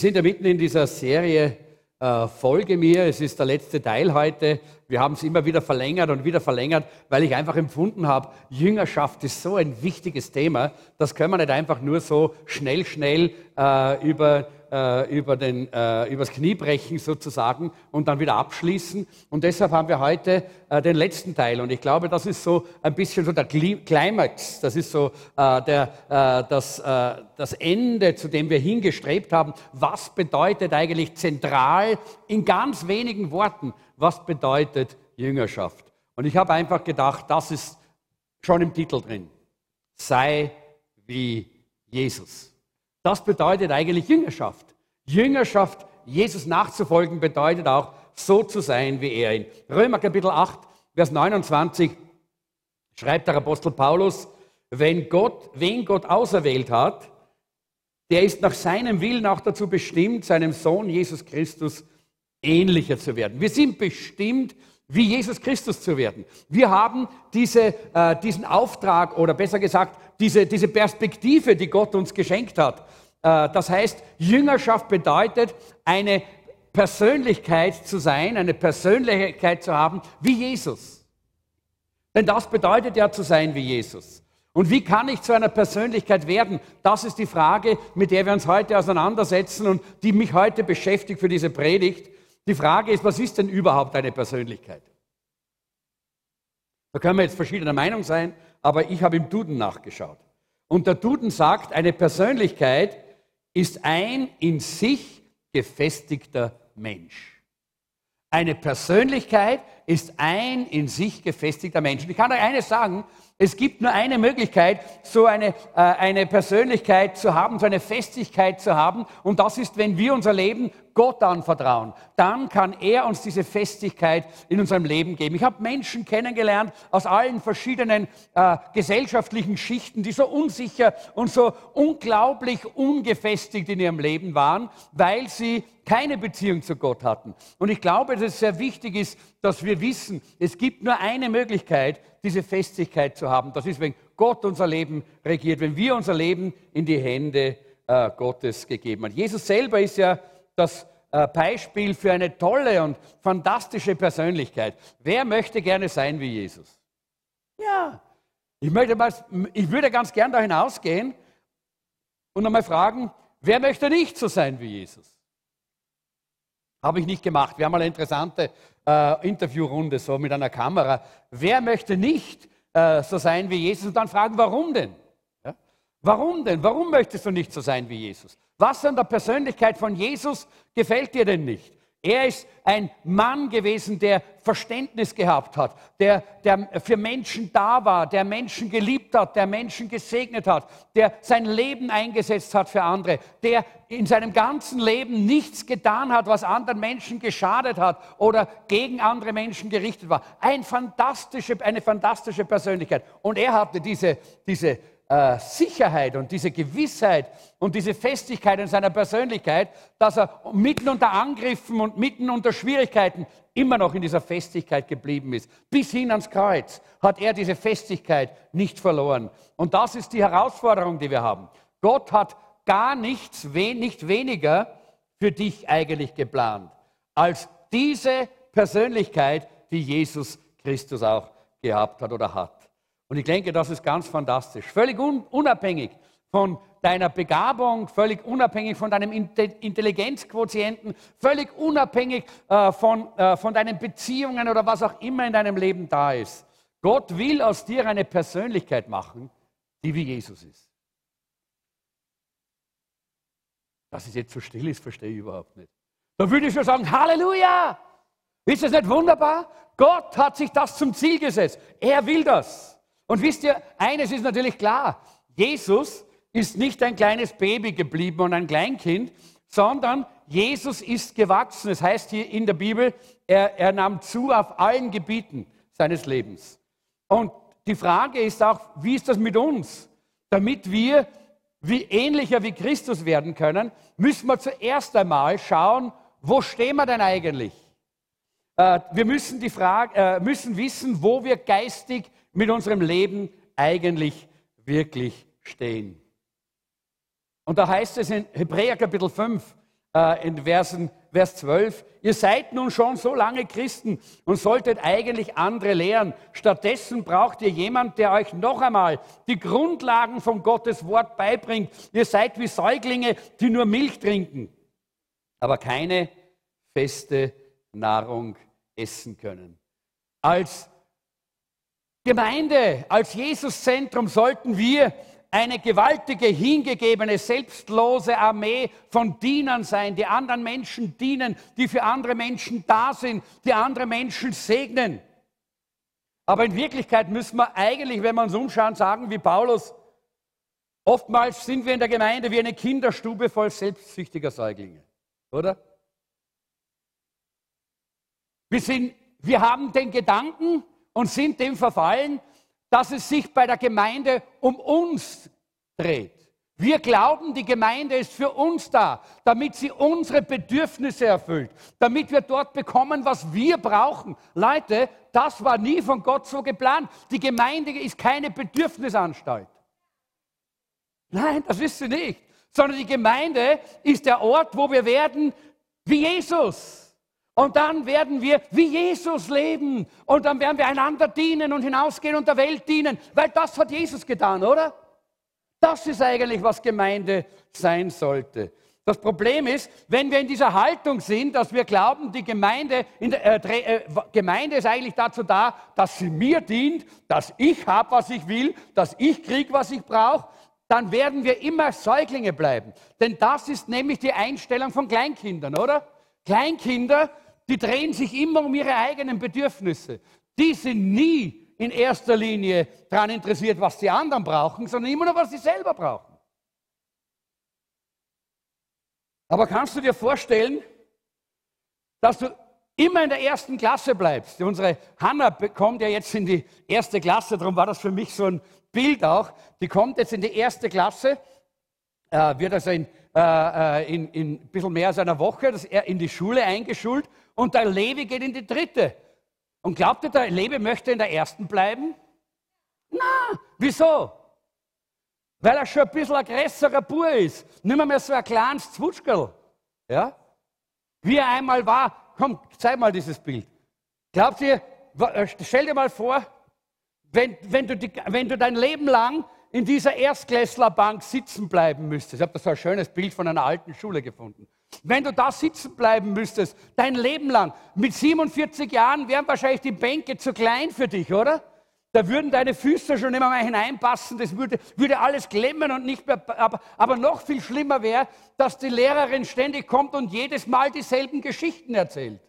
Wir sind ja mitten in dieser Serie äh, Folge mir. Es ist der letzte Teil heute. Wir haben es immer wieder verlängert und wieder verlängert, weil ich einfach empfunden habe, Jüngerschaft ist so ein wichtiges Thema. Das können wir nicht einfach nur so schnell, schnell äh, über äh, über den, äh, übers Knie brechen sozusagen und dann wieder abschließen. Und deshalb haben wir heute äh, den letzten Teil. Und ich glaube, das ist so ein bisschen so der Climax. Das ist so äh, der, äh, das, äh, das Ende, zu dem wir hingestrebt haben. Was bedeutet eigentlich zentral in ganz wenigen Worten, was bedeutet Jüngerschaft? Und ich habe einfach gedacht, das ist schon im Titel drin. Sei wie Jesus. Das bedeutet eigentlich Jüngerschaft. Jüngerschaft, Jesus nachzufolgen, bedeutet auch, so zu sein wie er. In Römer Kapitel 8, Vers 29 schreibt der Apostel Paulus, wenn Gott, wen Gott auserwählt hat, der ist nach seinem Willen auch dazu bestimmt, seinem Sohn Jesus Christus ähnlicher zu werden. Wir sind bestimmt, wie Jesus Christus zu werden. Wir haben diese, äh, diesen Auftrag oder besser gesagt, diese, diese Perspektive, die Gott uns geschenkt hat. Äh, das heißt, Jüngerschaft bedeutet, eine Persönlichkeit zu sein, eine Persönlichkeit zu haben wie Jesus. Denn das bedeutet ja zu sein wie Jesus. Und wie kann ich zu einer Persönlichkeit werden? Das ist die Frage, mit der wir uns heute auseinandersetzen und die mich heute beschäftigt für diese Predigt. Die Frage ist, was ist denn überhaupt eine Persönlichkeit? Da können wir jetzt verschiedener Meinung sein, aber ich habe im Duden nachgeschaut. Und der Duden sagt, eine Persönlichkeit ist ein in sich gefestigter Mensch. Eine Persönlichkeit ist ein in sich gefestigter Mensch. Ich kann euch eines sagen, es gibt nur eine Möglichkeit, so eine, äh, eine Persönlichkeit zu haben, so eine Festigkeit zu haben. Und das ist, wenn wir unser Leben Gott anvertrauen. Dann kann er uns diese Festigkeit in unserem Leben geben. Ich habe Menschen kennengelernt aus allen verschiedenen äh, gesellschaftlichen Schichten, die so unsicher und so unglaublich ungefestigt in ihrem Leben waren, weil sie keine Beziehung zu Gott hatten. Und ich glaube, dass es sehr wichtig ist, dass wir wissen, es gibt nur eine Möglichkeit, diese Festigkeit zu haben. Das ist, wenn Gott unser Leben regiert, wenn wir unser Leben in die Hände äh, Gottes gegeben haben. Jesus selber ist ja das äh, Beispiel für eine tolle und fantastische Persönlichkeit. Wer möchte gerne sein wie Jesus? Ja, ich, möchte mal, ich würde ganz gern da hinausgehen und einmal fragen, wer möchte nicht so sein wie Jesus? Habe ich nicht gemacht. Wir haben eine interessante äh, Interviewrunde so mit einer Kamera. Wer möchte nicht äh, so sein wie Jesus? Und dann fragen, warum denn? Ja? Warum denn? Warum möchtest du nicht so sein wie Jesus? Was an der Persönlichkeit von Jesus gefällt dir denn nicht? Er ist ein Mann gewesen, der Verständnis gehabt hat, der, der für Menschen da war, der Menschen geliebt hat, der Menschen gesegnet hat, der sein Leben eingesetzt hat für andere, der in seinem ganzen Leben nichts getan hat, was anderen Menschen geschadet hat oder gegen andere Menschen gerichtet war. Ein fantastische, eine fantastische Persönlichkeit. Und er hatte diese, diese äh, Sicherheit und diese Gewissheit und diese Festigkeit in seiner Persönlichkeit, dass er mitten unter Angriffen und mitten unter Schwierigkeiten immer noch in dieser Festigkeit geblieben ist. Bis hin ans Kreuz hat er diese Festigkeit nicht verloren. Und das ist die Herausforderung, die wir haben. Gott hat gar nichts, nicht weniger für dich eigentlich geplant, als diese Persönlichkeit, die Jesus Christus auch gehabt hat oder hat. Und ich denke, das ist ganz fantastisch. Völlig un unabhängig von deiner Begabung, völlig unabhängig von deinem Intelligenzquotienten, völlig unabhängig äh, von, äh, von deinen Beziehungen oder was auch immer in deinem Leben da ist. Gott will aus dir eine Persönlichkeit machen, die wie Jesus ist. Dass es jetzt so still ist, verstehe ich überhaupt nicht. Da würde ich schon sagen, Halleluja! Ist das nicht wunderbar? Gott hat sich das zum Ziel gesetzt. Er will das. Und wisst ihr, eines ist natürlich klar, Jesus ist nicht ein kleines Baby geblieben und ein Kleinkind, sondern Jesus ist gewachsen. Es das heißt hier in der Bibel, er, er nahm zu auf allen Gebieten seines Lebens. Und die Frage ist auch, wie ist das mit uns? Damit wir wie ähnlicher wie Christus werden können, müssen wir zuerst einmal schauen, wo stehen wir denn eigentlich? Äh, wir müssen, die Frage, äh, müssen wissen, wo wir geistig mit unserem Leben eigentlich wirklich stehen. Und da heißt es in Hebräer Kapitel 5, äh, in Versen, Vers 12, ihr seid nun schon so lange Christen und solltet eigentlich andere lehren. Stattdessen braucht ihr jemand, der euch noch einmal die Grundlagen von Gottes Wort beibringt. Ihr seid wie Säuglinge, die nur Milch trinken, aber keine feste Nahrung essen können. Als Gemeinde, als Jesuszentrum sollten wir eine gewaltige, hingegebene, selbstlose Armee von Dienern sein, die anderen Menschen dienen, die für andere Menschen da sind, die andere Menschen segnen. Aber in Wirklichkeit müssen wir eigentlich, wenn wir uns umschauen, sagen wie Paulus, oftmals sind wir in der Gemeinde wie eine Kinderstube voll selbstsüchtiger Säuglinge, oder? Wir, sind, wir haben den Gedanken und sind dem verfallen, dass es sich bei der Gemeinde um uns dreht. Wir glauben, die Gemeinde ist für uns da, damit sie unsere Bedürfnisse erfüllt, damit wir dort bekommen, was wir brauchen. Leute, das war nie von Gott so geplant. Die Gemeinde ist keine Bedürfnisanstalt. Nein, das ist sie nicht. Sondern die Gemeinde ist der Ort, wo wir werden wie Jesus. Und dann werden wir wie Jesus leben. Und dann werden wir einander dienen und hinausgehen und der Welt dienen. Weil das hat Jesus getan, oder? Das ist eigentlich, was Gemeinde sein sollte. Das Problem ist, wenn wir in dieser Haltung sind, dass wir glauben, die Gemeinde, der, äh, äh, Gemeinde ist eigentlich dazu da, dass sie mir dient, dass ich habe, was ich will, dass ich kriege, was ich brauche, dann werden wir immer Säuglinge bleiben. Denn das ist nämlich die Einstellung von Kleinkindern, oder? Kleinkinder, die drehen sich immer um ihre eigenen Bedürfnisse. Die sind nie in erster Linie daran interessiert, was die anderen brauchen, sondern immer nur, was sie selber brauchen. Aber kannst du dir vorstellen, dass du immer in der ersten Klasse bleibst? Unsere Hanna kommt ja jetzt in die erste Klasse, darum war das für mich so ein Bild auch. Die kommt jetzt in die erste Klasse, äh, wird also in äh, äh, in, in ein bisschen mehr als einer Woche in die Schule eingeschult und der Levi geht in die dritte. Und glaubt ihr, der Levi möchte in der ersten bleiben? Na, wieso? Weil er schon ein bisschen ein größerer Bur ist. Nicht mehr, mehr so ein kleines Zwutschgerl. Ja? Wie er einmal war. Komm, zeig mal dieses Bild. Glaubt ihr, äh, stell dir mal vor, wenn, wenn, du, die, wenn du dein Leben lang in dieser Erstklässlerbank sitzen bleiben müsstest. Ich habe da so ein schönes Bild von einer alten Schule gefunden. Wenn du da sitzen bleiben müsstest, dein Leben lang, mit 47 Jahren wären wahrscheinlich die Bänke zu klein für dich, oder? Da würden deine Füße schon immer mal hineinpassen, das würde, würde alles klemmen und nicht mehr. Aber, aber noch viel schlimmer wäre, dass die Lehrerin ständig kommt und jedes Mal dieselben Geschichten erzählt.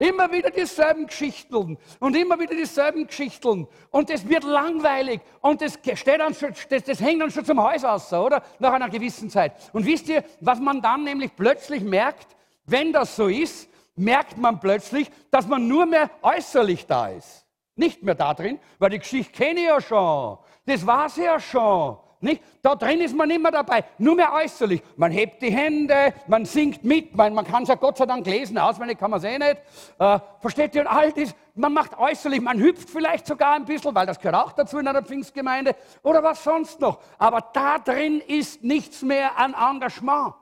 Immer wieder dieselben Geschichten und immer wieder dieselben Geschichten. Und es wird langweilig und das, steht dann schon, das, das hängt dann schon zum Haus aus, oder? Nach einer gewissen Zeit. Und wisst ihr, was man dann nämlich plötzlich merkt, wenn das so ist, merkt man plötzlich, dass man nur mehr äußerlich da ist. Nicht mehr da drin, weil die Geschichte kenne ich ja schon. Das war sie ja schon. Nicht? Da drin ist man immer dabei, nur mehr äußerlich. Man hebt die Hände, man singt mit, man, man kann es ja Gott sei Dank lesen, auswendig kann man es eh nicht. Äh, versteht ihr? Und all das, man macht äußerlich, man hüpft vielleicht sogar ein bisschen, weil das gehört auch dazu in einer Pfingstgemeinde oder was sonst noch. Aber da drin ist nichts mehr an Engagement.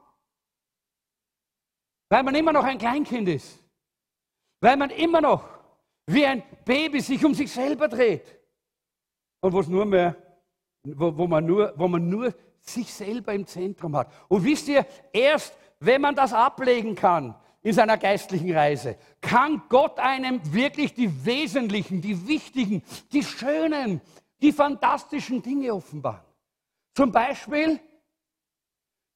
Weil man immer noch ein Kleinkind ist. Weil man immer noch wie ein Baby sich um sich selber dreht. Und wo es nur mehr wo, wo, man nur, wo man nur sich selber im Zentrum hat. Und wisst ihr, erst wenn man das ablegen kann in seiner geistlichen Reise, kann Gott einem wirklich die wesentlichen, die wichtigen, die schönen, die fantastischen Dinge offenbaren. Zum Beispiel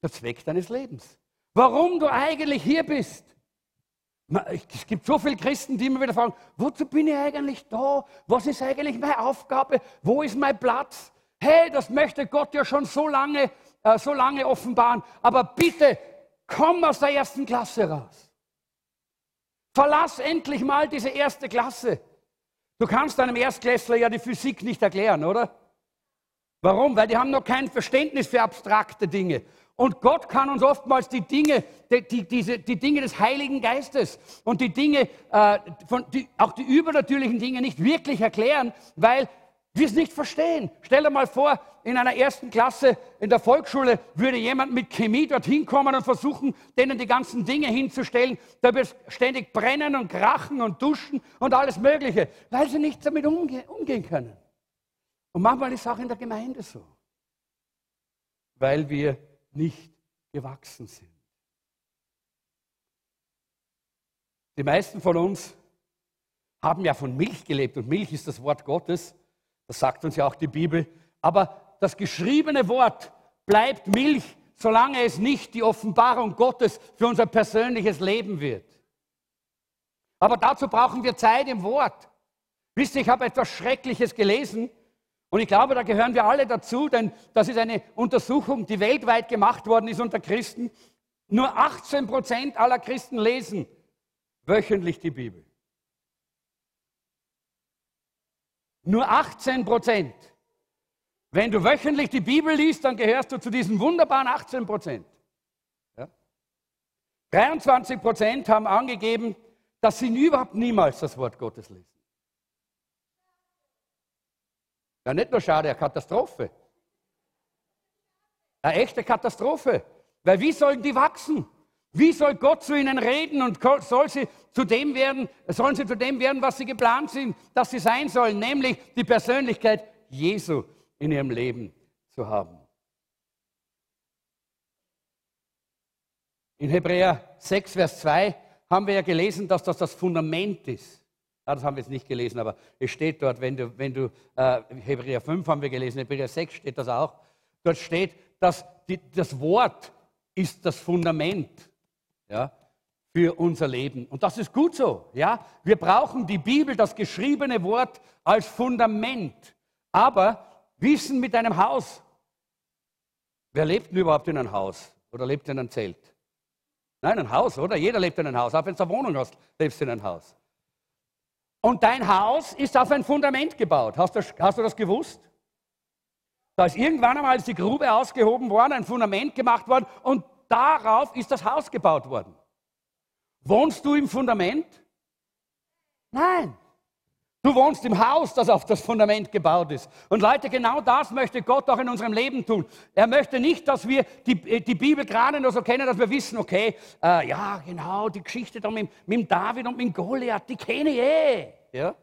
der Zweck deines Lebens. Warum du eigentlich hier bist. Es gibt so viele Christen, die immer wieder fragen, wozu bin ich eigentlich da? Was ist eigentlich meine Aufgabe? Wo ist mein Platz? Hey, das möchte Gott ja schon so lange, äh, so lange offenbaren. Aber bitte, komm aus der ersten Klasse raus. Verlass endlich mal diese erste Klasse. Du kannst einem Erstklässler ja die Physik nicht erklären, oder? Warum? Weil die haben noch kein Verständnis für abstrakte Dinge. Und Gott kann uns oftmals die Dinge, die, die, diese, die Dinge des Heiligen Geistes und die Dinge, äh, von, die, auch die übernatürlichen Dinge nicht wirklich erklären, weil wir es nicht verstehen. Stell dir mal vor, in einer ersten Klasse in der Volksschule würde jemand mit Chemie dorthin kommen und versuchen, denen die ganzen Dinge hinzustellen. Da wird ständig brennen und krachen und duschen und alles Mögliche, weil sie nicht damit umge umgehen können. Und manchmal ist es auch in der Gemeinde so, weil wir nicht gewachsen sind. Die meisten von uns haben ja von Milch gelebt und Milch ist das Wort Gottes. Das sagt uns ja auch die Bibel. Aber das geschriebene Wort bleibt Milch, solange es nicht die Offenbarung Gottes für unser persönliches Leben wird. Aber dazu brauchen wir Zeit im Wort. Wisst ihr, ich habe etwas Schreckliches gelesen und ich glaube, da gehören wir alle dazu, denn das ist eine Untersuchung, die weltweit gemacht worden ist unter Christen. Nur 18 Prozent aller Christen lesen wöchentlich die Bibel. Nur 18 Prozent. Wenn du wöchentlich die Bibel liest, dann gehörst du zu diesen wunderbaren 18 Prozent. Ja? 23 Prozent haben angegeben, dass sie überhaupt niemals das Wort Gottes lesen. Ja, nicht nur schade, eine Katastrophe. Eine echte Katastrophe. Weil wie sollen die wachsen? Wie soll Gott zu ihnen reden und soll sie zu dem werden, sollen sie zu dem werden, was sie geplant sind, dass sie sein sollen, nämlich die Persönlichkeit Jesu in ihrem Leben zu haben. In Hebräer 6, Vers 2 haben wir ja gelesen, dass das das Fundament ist. Ah, das haben wir jetzt nicht gelesen, aber es steht dort, wenn du, wenn du äh, Hebräer 5 haben wir gelesen, Hebräer 6 steht das auch. Dort steht, dass die, das Wort ist das Fundament ja, für unser Leben. Und das ist gut so. Ja? Wir brauchen die Bibel, das geschriebene Wort, als Fundament. Aber Wissen mit einem Haus. Wer lebt denn überhaupt in einem Haus oder lebt in einem Zelt? Nein, ein Haus, oder? Jeder lebt in einem Haus. Auch wenn du eine Wohnung hast, lebst du in einem Haus. Und dein Haus ist auf ein Fundament gebaut. Hast du, hast du das gewusst? Da ist irgendwann einmal, die Grube ausgehoben worden, ein Fundament gemacht worden und darauf ist das Haus gebaut worden. Wohnst du im Fundament? Nein. Du wohnst im Haus, das auf das Fundament gebaut ist. Und Leute, genau das möchte Gott auch in unserem Leben tun. Er möchte nicht, dass wir die, die Bibel gerade nur so kennen, dass wir wissen, okay, äh, ja, genau, die Geschichte da mit, mit David und mit Goliath, die kenne ich eh. Ja?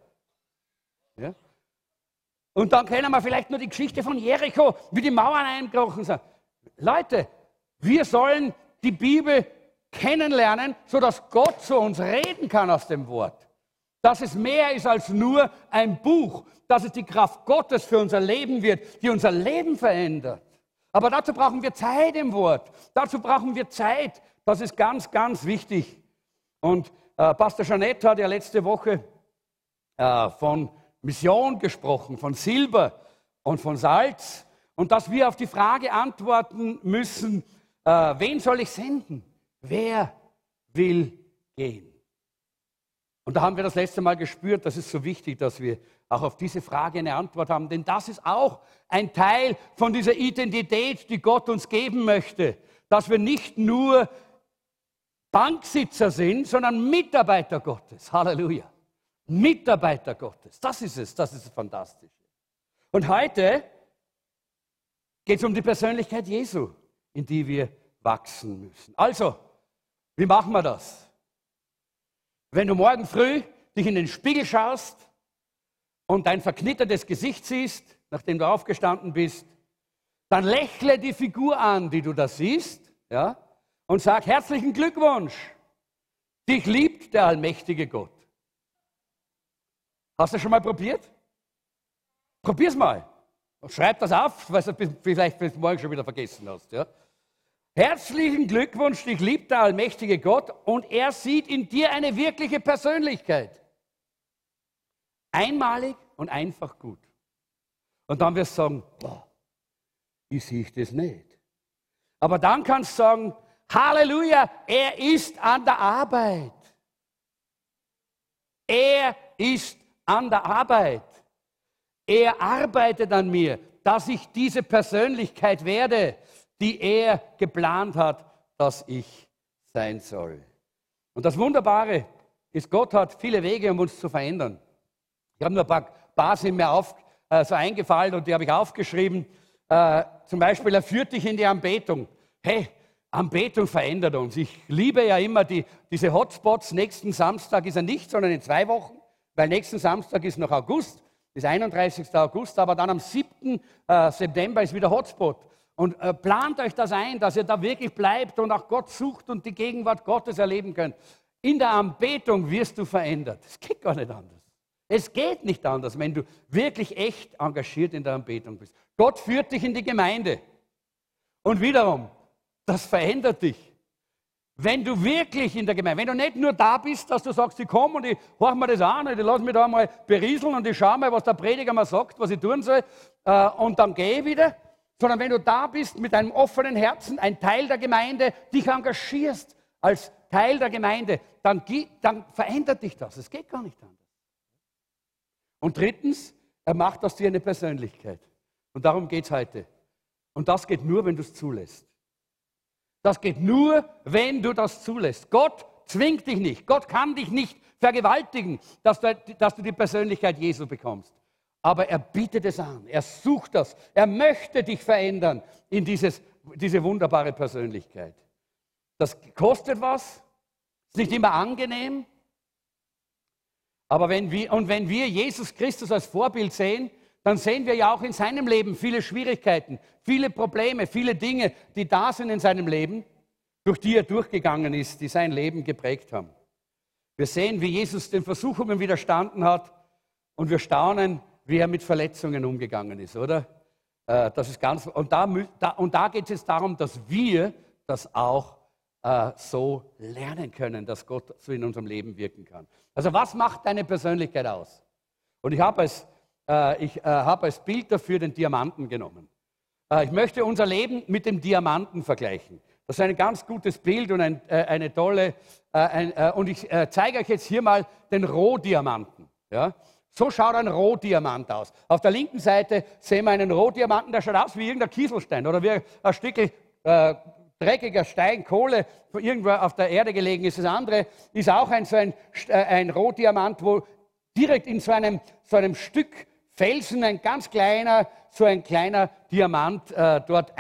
Ja? Und dann kennen wir vielleicht nur die Geschichte von Jericho, wie die Mauern eingebrochen sind. Leute, wir sollen die Bibel kennenlernen, sodass Gott zu uns reden kann aus dem Wort. Dass es mehr ist als nur ein Buch, dass es die Kraft Gottes für unser Leben wird, die unser Leben verändert. Aber dazu brauchen wir Zeit im Wort. Dazu brauchen wir Zeit. Das ist ganz, ganz wichtig. Und äh, Pastor Jeanette hat ja letzte Woche äh, von Mission gesprochen, von Silber und von Salz. Und dass wir auf die Frage antworten müssen, äh, wen soll ich senden? Wer will gehen? Und da haben wir das letzte Mal gespürt, das ist so wichtig, dass wir auch auf diese Frage eine Antwort haben. Denn das ist auch ein Teil von dieser Identität, die Gott uns geben möchte. Dass wir nicht nur Banksitzer sind, sondern Mitarbeiter Gottes. Halleluja. Mitarbeiter Gottes. Das ist es, das ist fantastisch. Und heute geht es um die Persönlichkeit Jesu, in die wir wachsen müssen. Also, wie machen wir das? Wenn du morgen früh dich in den Spiegel schaust und dein verknittertes Gesicht siehst, nachdem du aufgestanden bist, dann lächle die Figur an, die du da siehst, ja, und sag herzlichen Glückwunsch. Dich liebt der allmächtige Gott. Hast du schon mal probiert? Probier's mal. Schreib das auf, weil du vielleicht bis morgen schon wieder vergessen hast. Ja? Herzlichen Glückwunsch, dich liebt der allmächtige Gott und er sieht in dir eine wirkliche Persönlichkeit. Einmalig und einfach gut. Und dann wirst du sagen, boah, wie sehe ich das nicht? Aber dann kannst du sagen, Halleluja, er ist an der Arbeit. Er ist an der Arbeit. Er arbeitet an mir, dass ich diese Persönlichkeit werde die er geplant hat, dass ich sein soll. Und das Wunderbare ist, Gott hat viele Wege, um uns zu verändern. Ich habe nur ein paar, paar sind mir auf, äh, so eingefallen und die habe ich aufgeschrieben. Äh, zum Beispiel, er führt dich in die Anbetung. Hey, Anbetung verändert uns. Ich liebe ja immer die, diese Hotspots. Nächsten Samstag ist er nicht, sondern in zwei Wochen, weil nächsten Samstag ist noch August, ist 31. August, aber dann am 7. Äh, September ist wieder Hotspot. Und äh, plant euch das ein, dass ihr da wirklich bleibt und auch Gott sucht und die Gegenwart Gottes erleben könnt. In der Anbetung wirst du verändert. Es geht gar nicht anders. Es geht nicht anders, wenn du wirklich echt engagiert in der Anbetung bist. Gott führt dich in die Gemeinde. Und wiederum, das verändert dich. Wenn du wirklich in der Gemeinde, wenn du nicht nur da bist, dass du sagst, ich komme und ich höre mir das an und ich lasse mich da mal berieseln und ich schaue mal, was der Prediger mal sagt, was ich tun soll äh, und dann gehe ich wieder, sondern wenn du da bist mit einem offenen Herzen, ein Teil der Gemeinde, dich engagierst als Teil der Gemeinde, dann, dann verändert dich das. Es geht gar nicht anders. Und drittens, er macht aus dir eine Persönlichkeit. Und darum geht es heute. Und das geht nur, wenn du es zulässt. Das geht nur, wenn du das zulässt. Gott zwingt dich nicht. Gott kann dich nicht vergewaltigen, dass du, dass du die Persönlichkeit Jesu bekommst. Aber er bietet es an. Er sucht das. Er möchte dich verändern in dieses, diese wunderbare Persönlichkeit. Das kostet was. Ist nicht immer angenehm. Aber wenn wir, und wenn wir Jesus Christus als Vorbild sehen, dann sehen wir ja auch in seinem Leben viele Schwierigkeiten, viele Probleme, viele Dinge, die da sind in seinem Leben, durch die er durchgegangen ist, die sein Leben geprägt haben. Wir sehen, wie Jesus den Versuchungen widerstanden hat und wir staunen, wie er mit Verletzungen umgegangen ist, oder? Äh, das ist ganz, und da, und da geht es darum, dass wir das auch äh, so lernen können, dass Gott so in unserem Leben wirken kann. Also was macht deine Persönlichkeit aus? Und ich habe als äh, ich äh, habe als Bild dafür den Diamanten genommen. Äh, ich möchte unser Leben mit dem Diamanten vergleichen. Das ist ein ganz gutes Bild und ein, eine tolle. Ein, und ich zeige euch jetzt hier mal den Rohdiamanten. Ja? So schaut ein Rohdiamant aus. Auf der linken Seite sehen wir einen Rohdiamanten, der schaut aus wie irgendein Kieselstein oder wie ein Stück äh, dreckiger Stein, Kohle, irgendwo auf der Erde gelegen ist. Das andere ist auch ein, so ein, ein Rohdiamant, wo direkt in so einem, so einem Stück Felsen, ein ganz kleiner, so ein kleiner Diamant äh, dort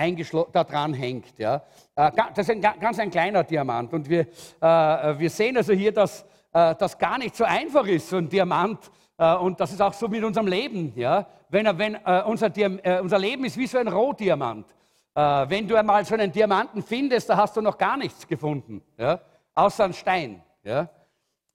da dran hängt. Ja. Äh, das ist ein, ganz ein kleiner Diamant. Und wir, äh, wir sehen also hier, dass äh, das gar nicht so einfach ist, so ein Diamant. Äh, und das ist auch so mit unserem Leben. Ja. Wenn, wenn äh, unser, unser Leben ist wie so ein Rohdiamant. wenn du einmal so einen Diamanten findest, da hast du noch gar nichts gefunden, ja, außer einen Stein. Ja.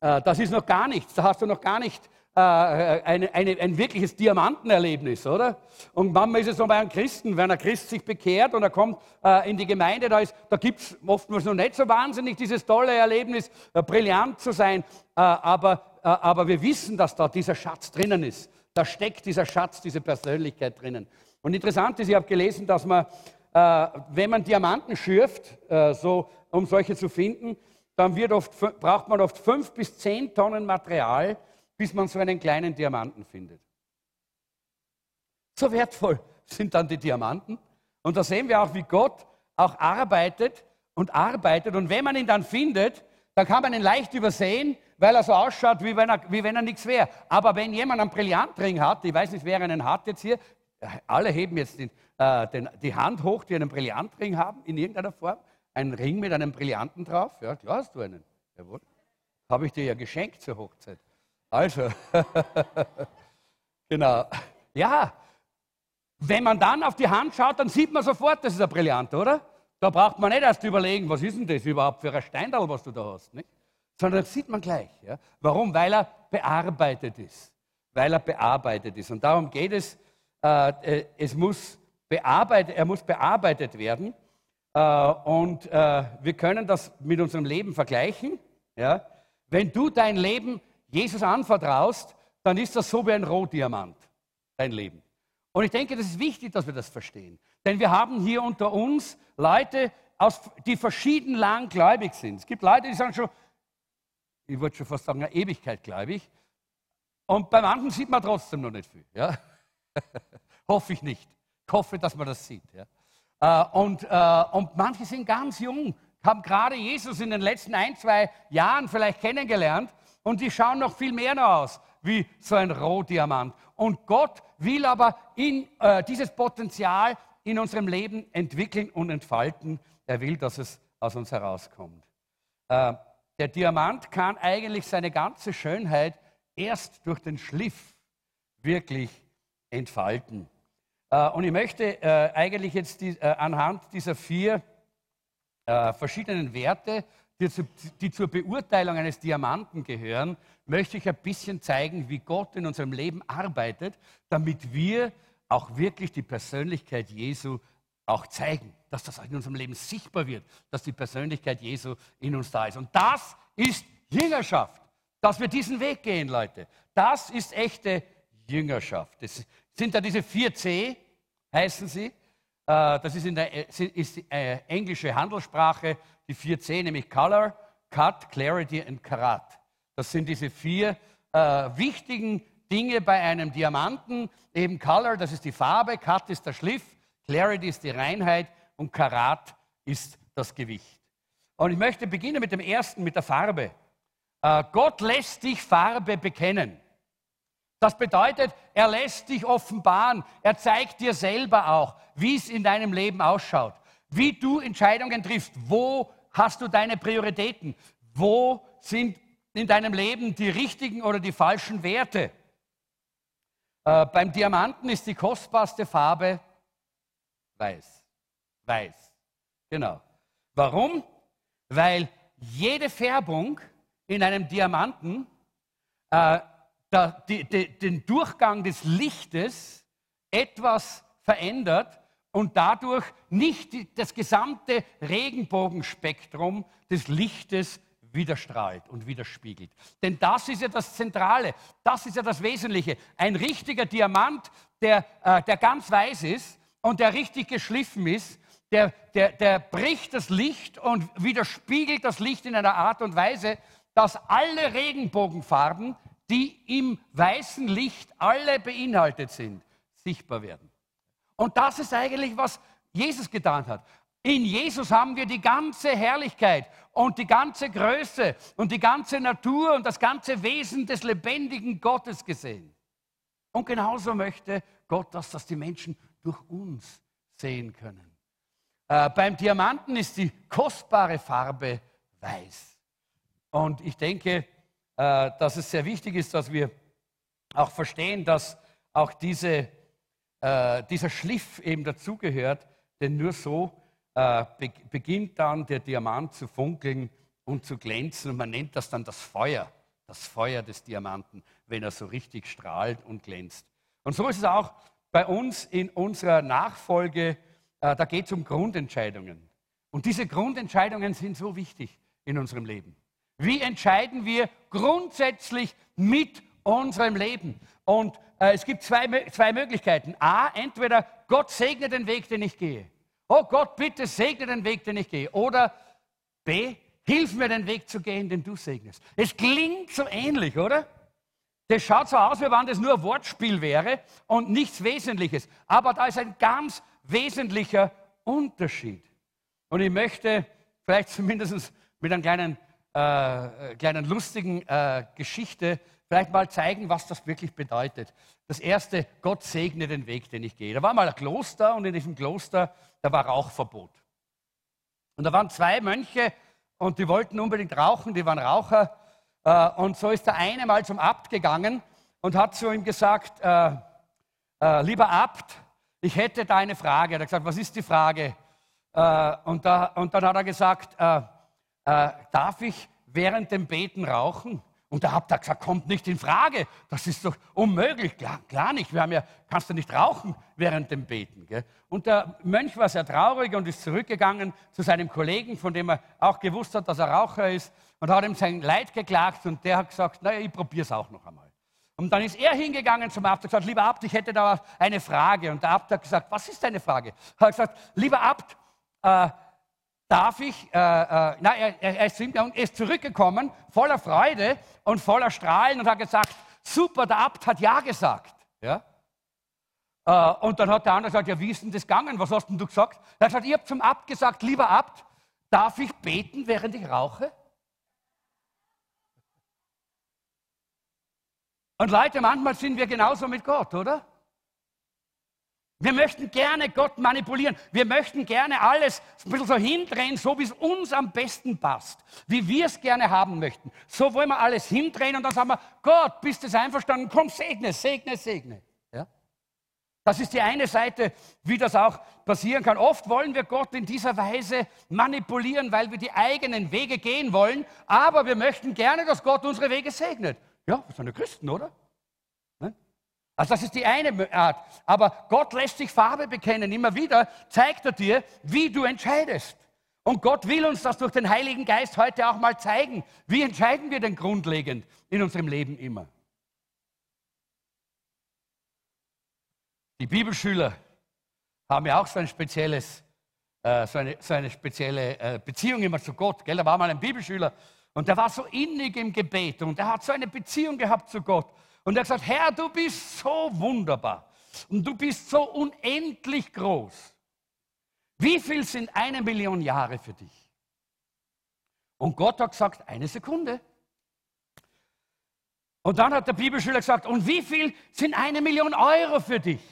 das ist noch gar nichts, da hast du noch gar nicht äh, eine, eine, ein wirkliches Diamantenerlebnis, oder? Und manchmal ist es so bei einem Christen, wenn ein Christ sich bekehrt und er kommt äh, in die Gemeinde, da, da gibt es oftmals noch nicht so wahnsinnig dieses tolle Erlebnis, äh, brillant zu sein, äh, aber, äh, aber wir wissen, dass da dieser Schatz drinnen ist. Da steckt dieser Schatz, diese Persönlichkeit drinnen. Und interessant ist, ich habe gelesen, dass man, äh, wenn man Diamanten schürft, so, um solche zu finden, dann oft, braucht man oft fünf bis zehn Tonnen Material, bis man so einen kleinen Diamanten findet. So wertvoll sind dann die Diamanten. Und da sehen wir auch, wie Gott auch arbeitet und arbeitet. Und wenn man ihn dann findet, dann kann man ihn leicht übersehen, weil er so ausschaut, wie wenn er, wie wenn er nichts wäre. Aber wenn jemand einen Brillantring hat, ich weiß nicht, wer einen hat jetzt hier, alle heben jetzt den, äh, den, die Hand hoch, die einen Brillantring haben, in irgendeiner Form. Ein Ring mit einem Brillanten drauf. Ja, klar hast du einen. Jawohl. Habe ich dir ja geschenkt zur Hochzeit. Also, genau. Ja, wenn man dann auf die Hand schaut, dann sieht man sofort, das ist ein Brillant, oder? Da braucht man nicht erst überlegen, was ist denn das überhaupt für ein Steindal, was du da hast, nicht? sondern das sieht man gleich. Ja? Warum? Weil er bearbeitet ist. Weil er bearbeitet ist. Und darum geht es, äh, äh es muss bearbeitet, er muss bearbeitet werden. Äh, und äh, wir können das mit unserem Leben vergleichen. Ja? Wenn du dein Leben Jesus anvertraust, dann ist das so wie ein Rohdiamant, dein Leben. Und ich denke, das ist wichtig, dass wir das verstehen. Denn wir haben hier unter uns Leute, aus, die verschieden lang gläubig sind. Es gibt Leute, die sind schon, ich würde schon fast sagen, eine Ewigkeit gläubig. Und bei manchen sieht man trotzdem noch nicht viel. Ja? hoffe ich nicht. Ich hoffe, dass man das sieht. Ja? Äh, und, äh, und manche sind ganz jung, haben gerade Jesus in den letzten ein, zwei Jahren vielleicht kennengelernt und die schauen noch viel mehr noch aus wie so ein Rohdiamant. Und Gott will aber in, äh, dieses Potenzial in unserem Leben entwickeln und entfalten. Er will, dass es aus uns herauskommt. Äh, der Diamant kann eigentlich seine ganze Schönheit erst durch den Schliff wirklich entfalten. Äh, und ich möchte äh, eigentlich jetzt die, äh, anhand dieser vier äh, verschiedenen Werte, die, zu, die zur Beurteilung eines Diamanten gehören, möchte ich ein bisschen zeigen, wie Gott in unserem Leben arbeitet, damit wir auch wirklich die Persönlichkeit Jesu auch zeigen, dass das in unserem Leben sichtbar wird, dass die Persönlichkeit Jesu in uns da ist. Und das ist Jüngerschaft, dass wir diesen Weg gehen, Leute. Das ist echte Jüngerschaft. Das sind da diese vier C, heißen sie. Äh, das ist, in der, ist die äh, englische Handelssprache, die vier C, nämlich Color, Cut, Clarity und Karat. Das sind diese vier äh, wichtigen Dinge bei einem Diamanten. Eben Color, das ist die Farbe, Cut ist der Schliff, Clarity ist die Reinheit und Karat ist das Gewicht. Und ich möchte beginnen mit dem ersten, mit der Farbe. Äh, Gott lässt dich Farbe bekennen. Das bedeutet, er lässt dich offenbaren. Er zeigt dir selber auch, wie es in deinem Leben ausschaut, wie du Entscheidungen triffst, wo hast du deine Prioritäten, wo sind in deinem Leben die richtigen oder die falschen Werte. Äh, beim Diamanten ist die kostbarste Farbe weiß. Weiß. Genau. Warum? Weil jede Färbung in einem Diamanten äh, da, die, die, den Durchgang des Lichtes etwas verändert und dadurch nicht das gesamte Regenbogenspektrum des Lichtes widerstrahlt und widerspiegelt. Denn das ist ja das Zentrale, das ist ja das Wesentliche. Ein richtiger Diamant, der, äh, der ganz weiß ist und der richtig geschliffen ist, der, der, der bricht das Licht und widerspiegelt das Licht in einer Art und Weise, dass alle Regenbogenfarben, die im weißen Licht alle beinhaltet sind, sichtbar werden. Und das ist eigentlich, was Jesus getan hat. In Jesus haben wir die ganze Herrlichkeit und die ganze Größe und die ganze Natur und das ganze Wesen des lebendigen Gottes gesehen. Und genauso möchte Gott, dass das die Menschen durch uns sehen können. Äh, beim Diamanten ist die kostbare Farbe weiß. Und ich denke, äh, dass es sehr wichtig ist, dass wir auch verstehen, dass auch diese, äh, dieser Schliff eben dazugehört, denn nur so äh, beginnt dann der Diamant zu funkeln und zu glänzen und man nennt das dann das Feuer, das Feuer des Diamanten, wenn er so richtig strahlt und glänzt. Und so ist es auch bei uns in unserer Nachfolge, äh, da geht es um Grundentscheidungen. Und diese Grundentscheidungen sind so wichtig in unserem Leben. Wie entscheiden wir grundsätzlich mit unserem Leben? Und äh, es gibt zwei, zwei Möglichkeiten. A, entweder Gott segne den Weg, den ich gehe. Oh Gott, bitte segne den Weg, den ich gehe. Oder B, hilf mir den Weg zu gehen, den du segnest. Es klingt so ähnlich, oder? Das schaut so aus, wie wenn das nur ein Wortspiel wäre und nichts Wesentliches. Aber da ist ein ganz wesentlicher Unterschied. Und ich möchte vielleicht zumindest mit einer kleinen, äh, kleinen lustigen äh, Geschichte vielleicht mal zeigen, was das wirklich bedeutet. Das erste, Gott segne den Weg, den ich gehe. Da war mal ein Kloster und in diesem Kloster, da war Rauchverbot. Und da waren zwei Mönche und die wollten unbedingt rauchen, die waren Raucher. Äh, und so ist der eine mal zum Abt gegangen und hat zu ihm gesagt, äh, äh, lieber Abt, ich hätte da eine Frage. Er hat gesagt, was ist die Frage? Äh, und, da, und, dann hat er gesagt, äh, äh, darf ich während dem Beten rauchen? Und der Abt hat gesagt, kommt nicht in Frage. Das ist doch unmöglich. Klar, klar nicht. Wir haben ja, kannst du nicht rauchen während dem Beten. Gell? Und der Mönch war sehr traurig und ist zurückgegangen zu seinem Kollegen, von dem er auch gewusst hat, dass er Raucher ist, und hat ihm sein Leid geklagt. Und der hat gesagt, naja, ich probiere es auch noch einmal. Und dann ist er hingegangen zum Abt und gesagt, lieber Abt, ich hätte da eine Frage. Und der Abt hat gesagt, was ist deine Frage? Er hat gesagt, lieber Abt, äh, darf ich, äh, äh, na, er, er, ist, er ist zurückgekommen, voller Freude und voller Strahlen und hat gesagt, super, der Abt hat Ja gesagt. Ja? Äh, und dann hat der andere gesagt, ja, wie ist denn das gegangen? Was hast denn du gesagt? Er hat gesagt, ich habe zum Abt gesagt, lieber Abt, darf ich beten, während ich rauche? Und Leute, manchmal sind wir genauso mit Gott, oder? Wir möchten gerne Gott manipulieren. Wir möchten gerne alles ein bisschen so hindrehen, so wie es uns am besten passt. Wie wir es gerne haben möchten. So wollen wir alles hindrehen und dann sagen wir, Gott, bist du einverstanden? Komm, segne, segne, segne. Ja? Das ist die eine Seite, wie das auch passieren kann. Oft wollen wir Gott in dieser Weise manipulieren, weil wir die eigenen Wege gehen wollen. Aber wir möchten gerne, dass Gott unsere Wege segnet. Ja, wir sind ja Christen, oder? Also das ist die eine Art. Aber Gott lässt sich Farbe bekennen. Immer wieder zeigt er dir, wie du entscheidest. Und Gott will uns das durch den Heiligen Geist heute auch mal zeigen. Wie entscheiden wir denn grundlegend in unserem Leben immer? Die Bibelschüler haben ja auch so ein spezielles, äh, so, eine, so eine spezielle äh, Beziehung immer zu Gott. Gell? Da war mal ein Bibelschüler und der war so innig im Gebet und er hat so eine Beziehung gehabt zu Gott. Und er hat gesagt, Herr, du bist so wunderbar und du bist so unendlich groß. Wie viel sind eine Million Jahre für dich? Und Gott hat gesagt, eine Sekunde. Und dann hat der Bibelschüler gesagt, und wie viel sind eine Million Euro für dich?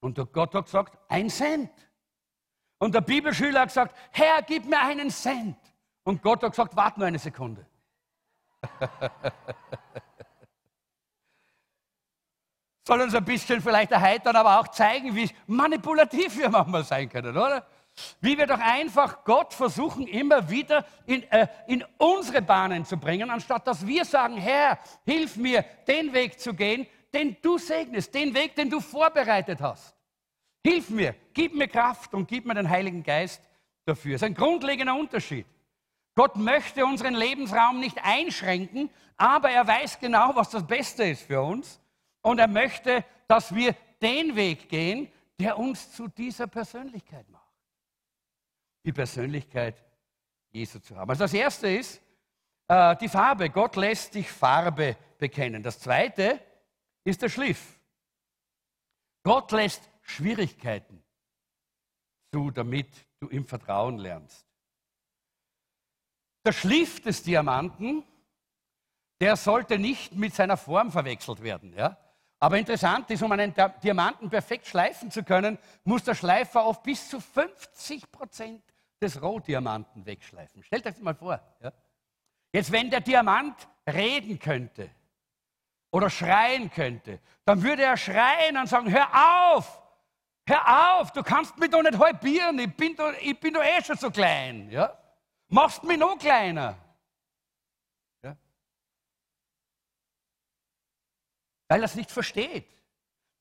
Und Gott hat gesagt, ein Cent. Und der Bibelschüler hat gesagt, Herr, gib mir einen Cent. Und Gott hat gesagt, warte nur eine Sekunde. soll uns ein bisschen vielleicht erheitern, aber auch zeigen, wie manipulativ wir manchmal sein können, oder? Wie wir doch einfach Gott versuchen, immer wieder in, äh, in unsere Bahnen zu bringen, anstatt dass wir sagen, Herr, hilf mir, den Weg zu gehen, den du segnest, den Weg, den du vorbereitet hast. Hilf mir, gib mir Kraft und gib mir den Heiligen Geist dafür. Das ist ein grundlegender Unterschied. Gott möchte unseren Lebensraum nicht einschränken, aber er weiß genau, was das Beste ist für uns. Und er möchte, dass wir den Weg gehen, der uns zu dieser Persönlichkeit macht. Die Persönlichkeit Jesu zu haben. Also das Erste ist äh, die Farbe. Gott lässt dich Farbe bekennen. Das Zweite ist der Schliff. Gott lässt Schwierigkeiten zu, damit du im Vertrauen lernst. Der Schliff des Diamanten, der sollte nicht mit seiner Form verwechselt werden. Ja? Aber interessant ist, um einen Diamanten perfekt schleifen zu können, muss der Schleifer oft bis zu 50 Prozent des Rohdiamanten wegschleifen. Stellt euch das mal vor. Ja? Jetzt, wenn der Diamant reden könnte oder schreien könnte, dann würde er schreien und sagen, hör auf, hör auf, du kannst mich doch nicht halbieren, ich bin doch, ich bin doch eh schon so klein. Ja? Machst mich noch kleiner. Weil er es nicht versteht.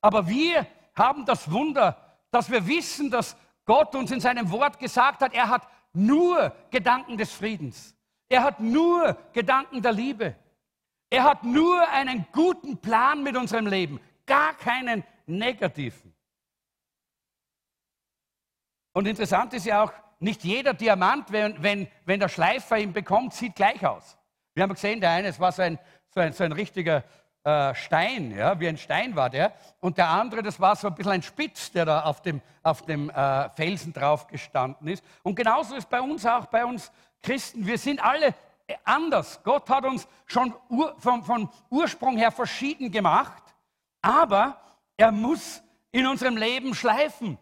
Aber wir haben das Wunder, dass wir wissen, dass Gott uns in seinem Wort gesagt hat, er hat nur Gedanken des Friedens. Er hat nur Gedanken der Liebe. Er hat nur einen guten Plan mit unserem Leben, gar keinen negativen. Und interessant ist ja auch, nicht jeder Diamant, wenn, wenn, wenn der Schleifer ihn bekommt, sieht gleich aus. Wir haben gesehen, der eine, war so ein, so ein, so ein richtiger äh, Stein, ja, wie ein Stein war der. Und der andere, das war so ein bisschen ein Spitz, der da auf dem, auf dem äh, Felsen drauf gestanden ist. Und genauso ist bei uns auch, bei uns Christen. Wir sind alle anders. Gott hat uns schon ur, von, von Ursprung her verschieden gemacht, aber er muss in unserem Leben schleifen,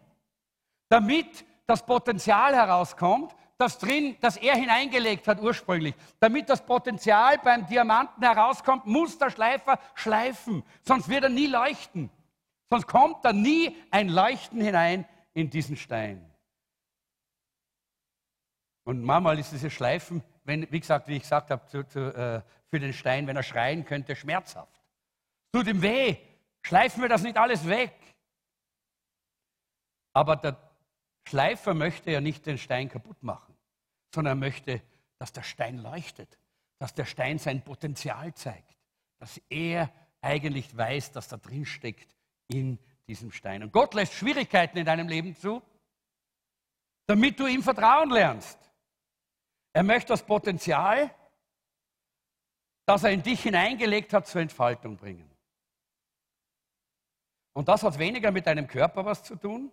damit das Potenzial herauskommt, das drin, das er hineingelegt hat ursprünglich. Damit das Potenzial beim Diamanten herauskommt, muss der Schleifer schleifen, sonst wird er nie leuchten. Sonst kommt da nie ein Leuchten hinein in diesen Stein. Und manchmal ist dieses Schleifen, wenn, wie gesagt, wie ich gesagt habe, zu, zu, äh, für den Stein, wenn er schreien könnte, schmerzhaft. Tut ihm weh. Schleifen wir das nicht alles weg. Aber der Schleifer möchte ja nicht den Stein kaputt machen, sondern er möchte, dass der Stein leuchtet, dass der Stein sein Potenzial zeigt, dass er eigentlich weiß, dass da drin steckt in diesem Stein. Und Gott lässt Schwierigkeiten in deinem Leben zu, damit du ihm Vertrauen lernst. Er möchte das Potenzial, das er in dich hineingelegt hat, zur Entfaltung bringen. Und das hat weniger mit deinem Körper was zu tun,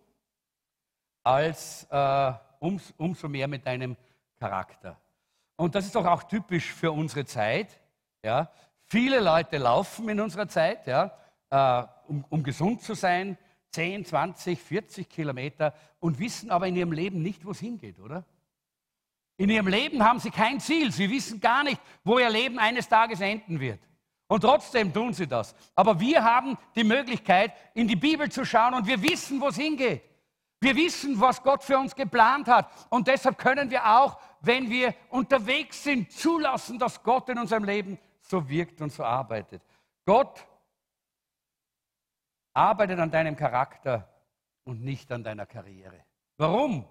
als äh, ums, umso mehr mit deinem Charakter. Und das ist doch auch typisch für unsere Zeit. Ja? Viele Leute laufen in unserer Zeit, ja, äh, um, um gesund zu sein, 10, 20, 40 Kilometer und wissen aber in ihrem Leben nicht, wo es hingeht, oder? In ihrem Leben haben sie kein Ziel. Sie wissen gar nicht, wo ihr Leben eines Tages enden wird. Und trotzdem tun sie das. Aber wir haben die Möglichkeit, in die Bibel zu schauen und wir wissen, wo es hingeht. Wir wissen, was Gott für uns geplant hat. Und deshalb können wir auch, wenn wir unterwegs sind, zulassen, dass Gott in unserem Leben so wirkt und so arbeitet. Gott arbeitet an deinem Charakter und nicht an deiner Karriere. Warum?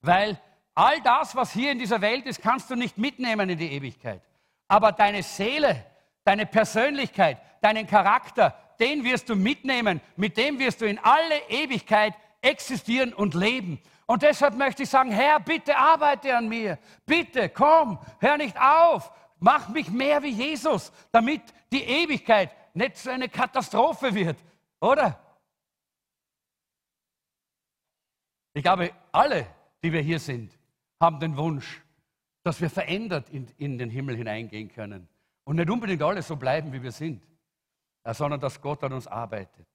Weil all das, was hier in dieser Welt ist, kannst du nicht mitnehmen in die Ewigkeit. Aber deine Seele, deine Persönlichkeit, deinen Charakter, den wirst du mitnehmen, mit dem wirst du in alle Ewigkeit existieren und leben. Und deshalb möchte ich sagen, Herr, bitte arbeite an mir. Bitte, komm, hör nicht auf. Mach mich mehr wie Jesus, damit die Ewigkeit nicht so eine Katastrophe wird, oder? Ich glaube, alle, die wir hier sind, haben den Wunsch, dass wir verändert in, in den Himmel hineingehen können und nicht unbedingt alle so bleiben, wie wir sind, sondern dass Gott an uns arbeitet.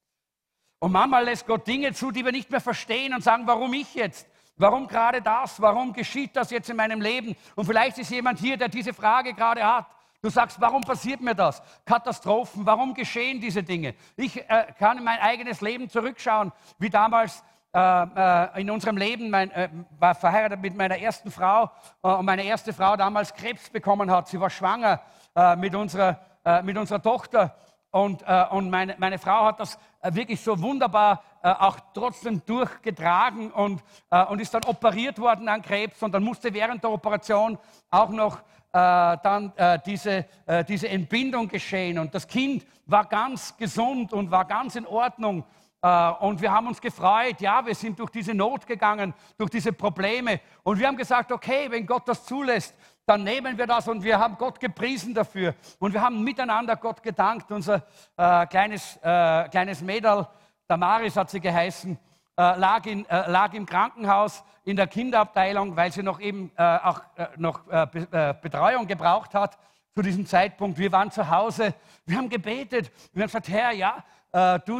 Und manchmal lässt Gott Dinge zu, die wir nicht mehr verstehen und sagen, warum ich jetzt? Warum gerade das? Warum geschieht das jetzt in meinem Leben? Und vielleicht ist jemand hier, der diese Frage gerade hat. Du sagst, warum passiert mir das? Katastrophen, warum geschehen diese Dinge? Ich äh, kann in mein eigenes Leben zurückschauen, wie damals äh, äh, in unserem Leben, mein, äh, war verheiratet mit meiner ersten Frau äh, und meine erste Frau damals Krebs bekommen hat. Sie war schwanger äh, mit, unserer, mit unserer Tochter und, und meine, meine, Frau hat das wirklich so wunderbar auch trotzdem durchgetragen und, und ist dann operiert worden an Krebs und dann musste während der Operation auch noch äh, dann äh, diese, äh, diese Entbindung geschehen. Und das Kind war ganz gesund und war ganz in Ordnung. Äh, und wir haben uns gefreut, ja, wir sind durch diese Not gegangen, durch diese Probleme. Und wir haben gesagt, okay, wenn Gott das zulässt, dann nehmen wir das und wir haben Gott gepriesen dafür. Und wir haben miteinander Gott gedankt. Unser äh, kleines, äh, kleines Mädel, Damaris hat sie geheißen, äh, lag, in, äh, lag, im Krankenhaus in der Kinderabteilung, weil sie noch eben äh, auch noch äh, Betreuung gebraucht hat zu diesem Zeitpunkt. Wir waren zu Hause, wir haben gebetet, wir haben gesagt, Herr, ja, du,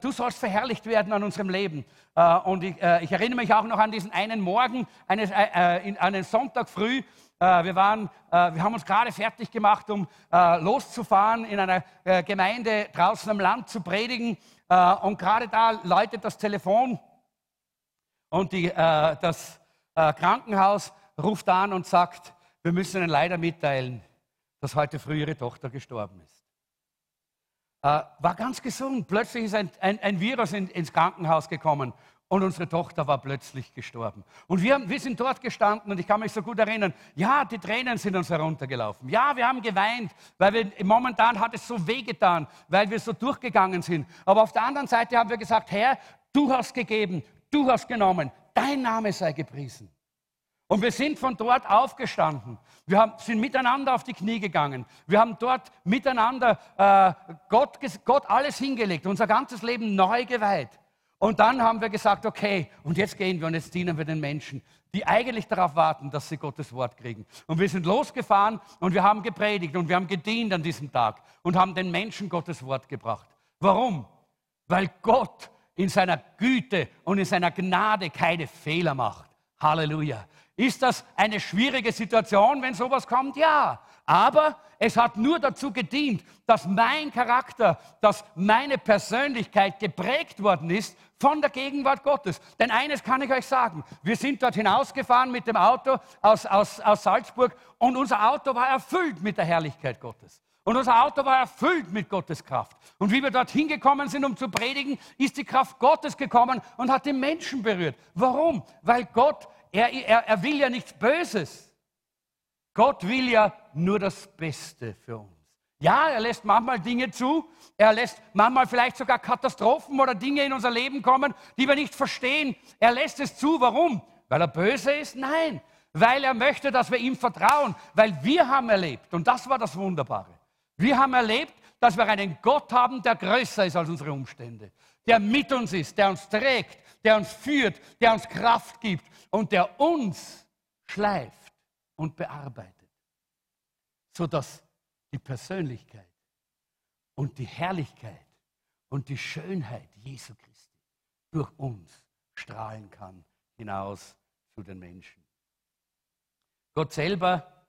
du, sollst verherrlicht werden an unserem Leben. und ich, ich, erinnere mich auch noch an diesen einen Morgen, eines, in, einen Sonntag früh, wir, waren, wir haben uns gerade fertig gemacht, um loszufahren, in einer Gemeinde draußen am Land zu predigen. Äh, und gerade da läutet das Telefon und die, äh, das äh, Krankenhaus ruft an und sagt, wir müssen Ihnen leider mitteilen, dass heute früh Ihre Tochter gestorben ist. War ganz gesund. Plötzlich ist ein, ein, ein Virus in, ins Krankenhaus gekommen und unsere Tochter war plötzlich gestorben. Und wir, wir sind dort gestanden und ich kann mich so gut erinnern, ja, die Tränen sind uns heruntergelaufen. Ja, wir haben geweint, weil wir, momentan hat es so wehgetan, weil wir so durchgegangen sind. Aber auf der anderen Seite haben wir gesagt, Herr, du hast gegeben, du hast genommen, dein Name sei gepriesen. Und wir sind von dort aufgestanden. Wir haben, sind miteinander auf die Knie gegangen. Wir haben dort miteinander äh, Gott, Gott alles hingelegt, unser ganzes Leben neu geweiht. Und dann haben wir gesagt, okay, und jetzt gehen wir und jetzt dienen wir den Menschen, die eigentlich darauf warten, dass sie Gottes Wort kriegen. Und wir sind losgefahren und wir haben gepredigt und wir haben gedient an diesem Tag und haben den Menschen Gottes Wort gebracht. Warum? Weil Gott in seiner Güte und in seiner Gnade keine Fehler macht. Halleluja. Ist das eine schwierige Situation, wenn sowas kommt? Ja. Aber es hat nur dazu gedient, dass mein Charakter, dass meine Persönlichkeit geprägt worden ist von der Gegenwart Gottes. Denn eines kann ich euch sagen, wir sind dort hinausgefahren mit dem Auto aus, aus, aus Salzburg und unser Auto war erfüllt mit der Herrlichkeit Gottes. Und unser Auto war erfüllt mit Gottes Kraft. Und wie wir dort hingekommen sind, um zu predigen, ist die Kraft Gottes gekommen und hat den Menschen berührt. Warum? Weil Gott, er, er, er will ja nichts Böses. Gott will ja nur das Beste für uns. Ja, er lässt manchmal Dinge zu, er lässt manchmal vielleicht sogar Katastrophen oder Dinge in unser Leben kommen, die wir nicht verstehen. Er lässt es zu. Warum? Weil er böse ist? Nein, weil er möchte, dass wir ihm vertrauen, weil wir haben erlebt, und das war das Wunderbare, wir haben erlebt, dass wir einen Gott haben, der größer ist als unsere Umstände, der mit uns ist, der uns trägt, der uns führt, der uns Kraft gibt und der uns schleift und bearbeitet, sodass die Persönlichkeit und die Herrlichkeit und die Schönheit Jesu Christi durch uns strahlen kann hinaus zu den Menschen. Gott selber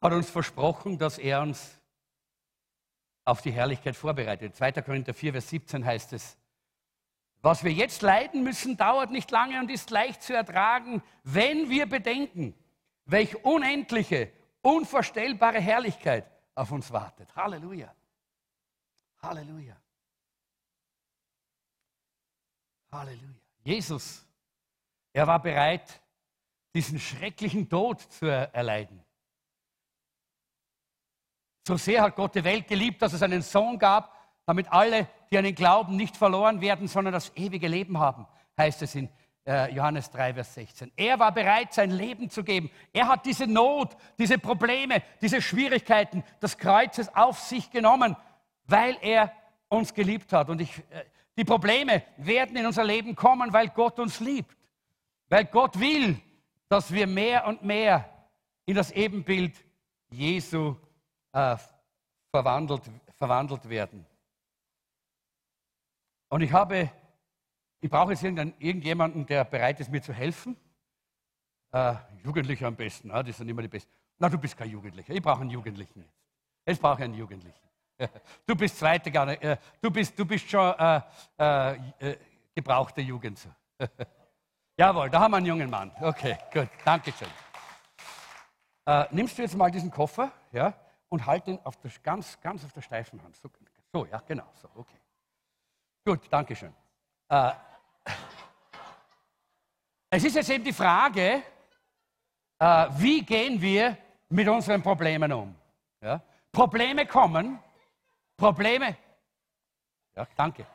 hat uns versprochen, dass er uns auf die Herrlichkeit vorbereitet. 2. Korinther 4, Vers 17 heißt es, was wir jetzt leiden müssen, dauert nicht lange und ist leicht zu ertragen, wenn wir bedenken, welch unendliche, unvorstellbare Herrlichkeit auf uns wartet. Halleluja. Halleluja. Halleluja. Jesus, er war bereit, diesen schrecklichen Tod zu erleiden. So sehr hat Gott die Welt geliebt, dass es einen Sohn gab, damit alle, die an ihn glauben, nicht verloren werden, sondern das ewige Leben haben, heißt es in äh, Johannes 3, Vers 16. Er war bereit, sein Leben zu geben. Er hat diese Not, diese Probleme, diese Schwierigkeiten des Kreuzes auf sich genommen, weil er uns geliebt hat. Und ich, äh, die Probleme werden in unser Leben kommen, weil Gott uns liebt. Weil Gott will, dass wir mehr und mehr in das Ebenbild Jesu äh, verwandelt, verwandelt werden. Und ich habe, ich brauche jetzt irgendjemanden, der bereit ist, mir zu helfen. Äh, Jugendliche am besten, ah, die sind immer die Besten. Na, du bist kein Jugendlicher, ich brauche einen Jugendlichen jetzt. Jetzt brauche ich einen Jugendlichen. Du bist zweite gar äh, du, bist, du bist schon äh, äh, äh gebrauchte Jugend. Jawohl, da haben wir einen jungen Mann. Okay, gut, danke schön. Äh, nimmst du jetzt mal diesen Koffer ja, und halt ihn auf der, ganz, ganz auf der steifen Hand. So, so ja, genau, so, okay. Gut, danke schön. Äh, es ist jetzt eben die Frage, äh, wie gehen wir mit unseren Problemen um? Ja? Probleme kommen, Probleme, ja, danke.